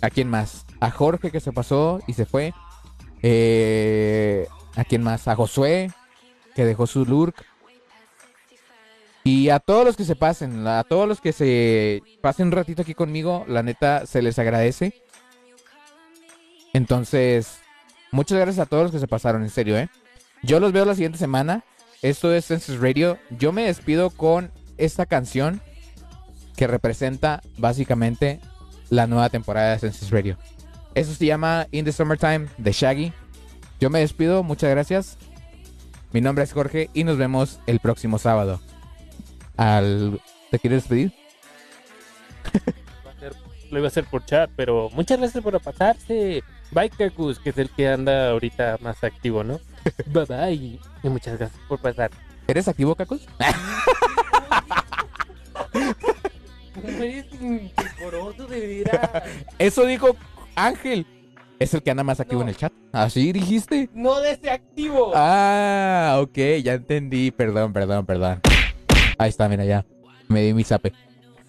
¿A quién más? A Jorge que se pasó y se fue. Eh, ¿A quién más? A Josué, que dejó su lurk. Y a todos los que se pasen, a todos los que se pasen un ratito aquí conmigo, la neta se les agradece. Entonces, muchas gracias a todos los que se pasaron, en serio, ¿eh? Yo los veo la siguiente semana. Esto es Census Radio. Yo me despido con esta canción que representa básicamente la nueva temporada de Census Radio. Eso se llama In the Summertime de Shaggy. Yo me despido, muchas gracias. Mi nombre es Jorge y nos vemos el próximo sábado. Al... ¿Te quieres despedir? Lo iba a hacer por chat, pero muchas gracias por pasarse. Kakus, que es el que anda ahorita más activo, ¿no? bye bye. Y muchas gracias por pasar. ¿Eres activo, Cacos? De. Eso dijo Ángel. Es el que anda más activo en el chat. Así dijiste. No desactivo. Ah, ok, ya entendí. Perdón, perdón, perdón. Ahí está, mira, ya. Me di mi zape.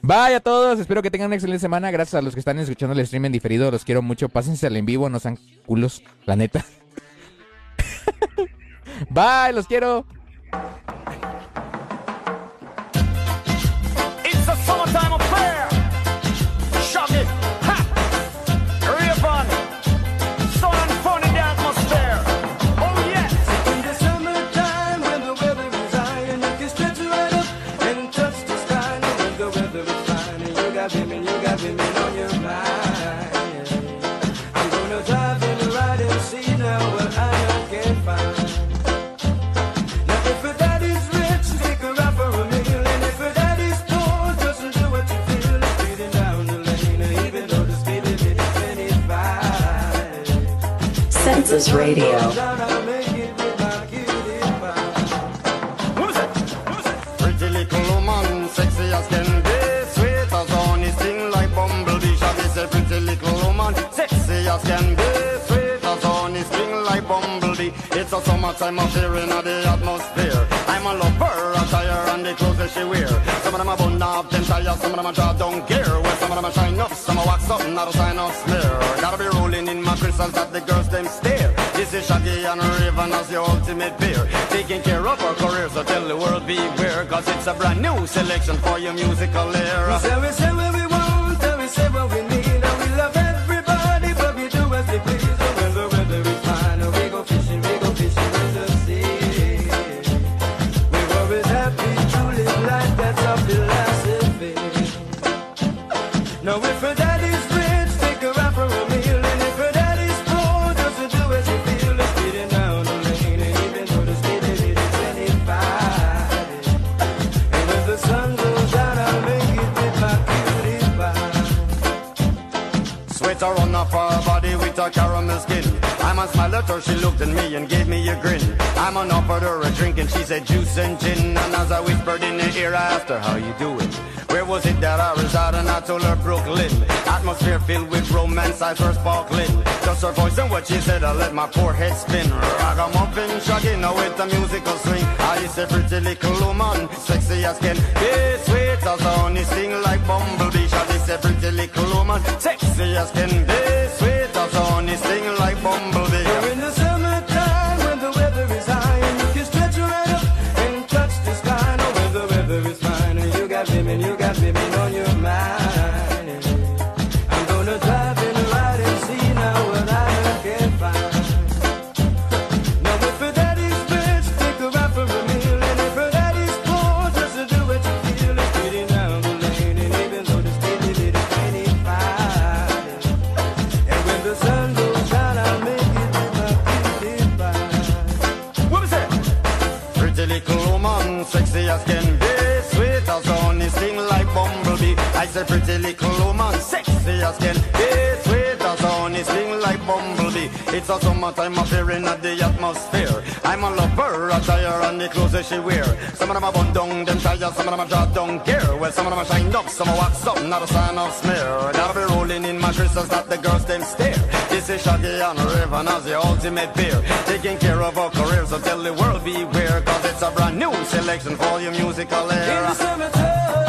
Bye a todos, espero que tengan una excelente semana. Gracias a los que están escuchando el stream en diferido, los quiero mucho. Pásense al en vivo, no sean culos, la neta. Bye, los quiero. 25. Radio. It's a summertime in the atmosphere. I'm a lover, and the clothes that she wear. Some of them are up, them some of them are. Well, some of them are shine up, some are wax up, not a sign of. Beer. Taking care of our careers, so tell the world beware. Cause it's a brand new selection for your musical era. We say, we say we I'm a at her, she looked at me and gave me a grin. I'm on offered her a drink and she said juice and gin. And as I whispered in her ear, I asked her how you doing. Where was it that I resided? And I told her Brooklyn. Atmosphere filled with romance, eyes were sparkling. Just her voice and what she said, I let my poor head spin. Ragamuffin, shaggy, now with a musical swing. I is a pretty little woman, sexy as can be, sweet as honey, sting like bumblebee. Shaggy is a pretty little woman, sexy as can be, a summertime affair in the atmosphere. I'm a lover, attire and the clothes that she wear. Some of them are bun down, them tires, some of them are don't care. Well, some of them are shined up, some are wax up, not a sign of smear. Gotta be rolling in my crystals that the girls them stare. This is Shaggy and Raven as the ultimate beer. Taking care of our careers, so tell the world beware. Cause it's a brand new selection for your musical era. in the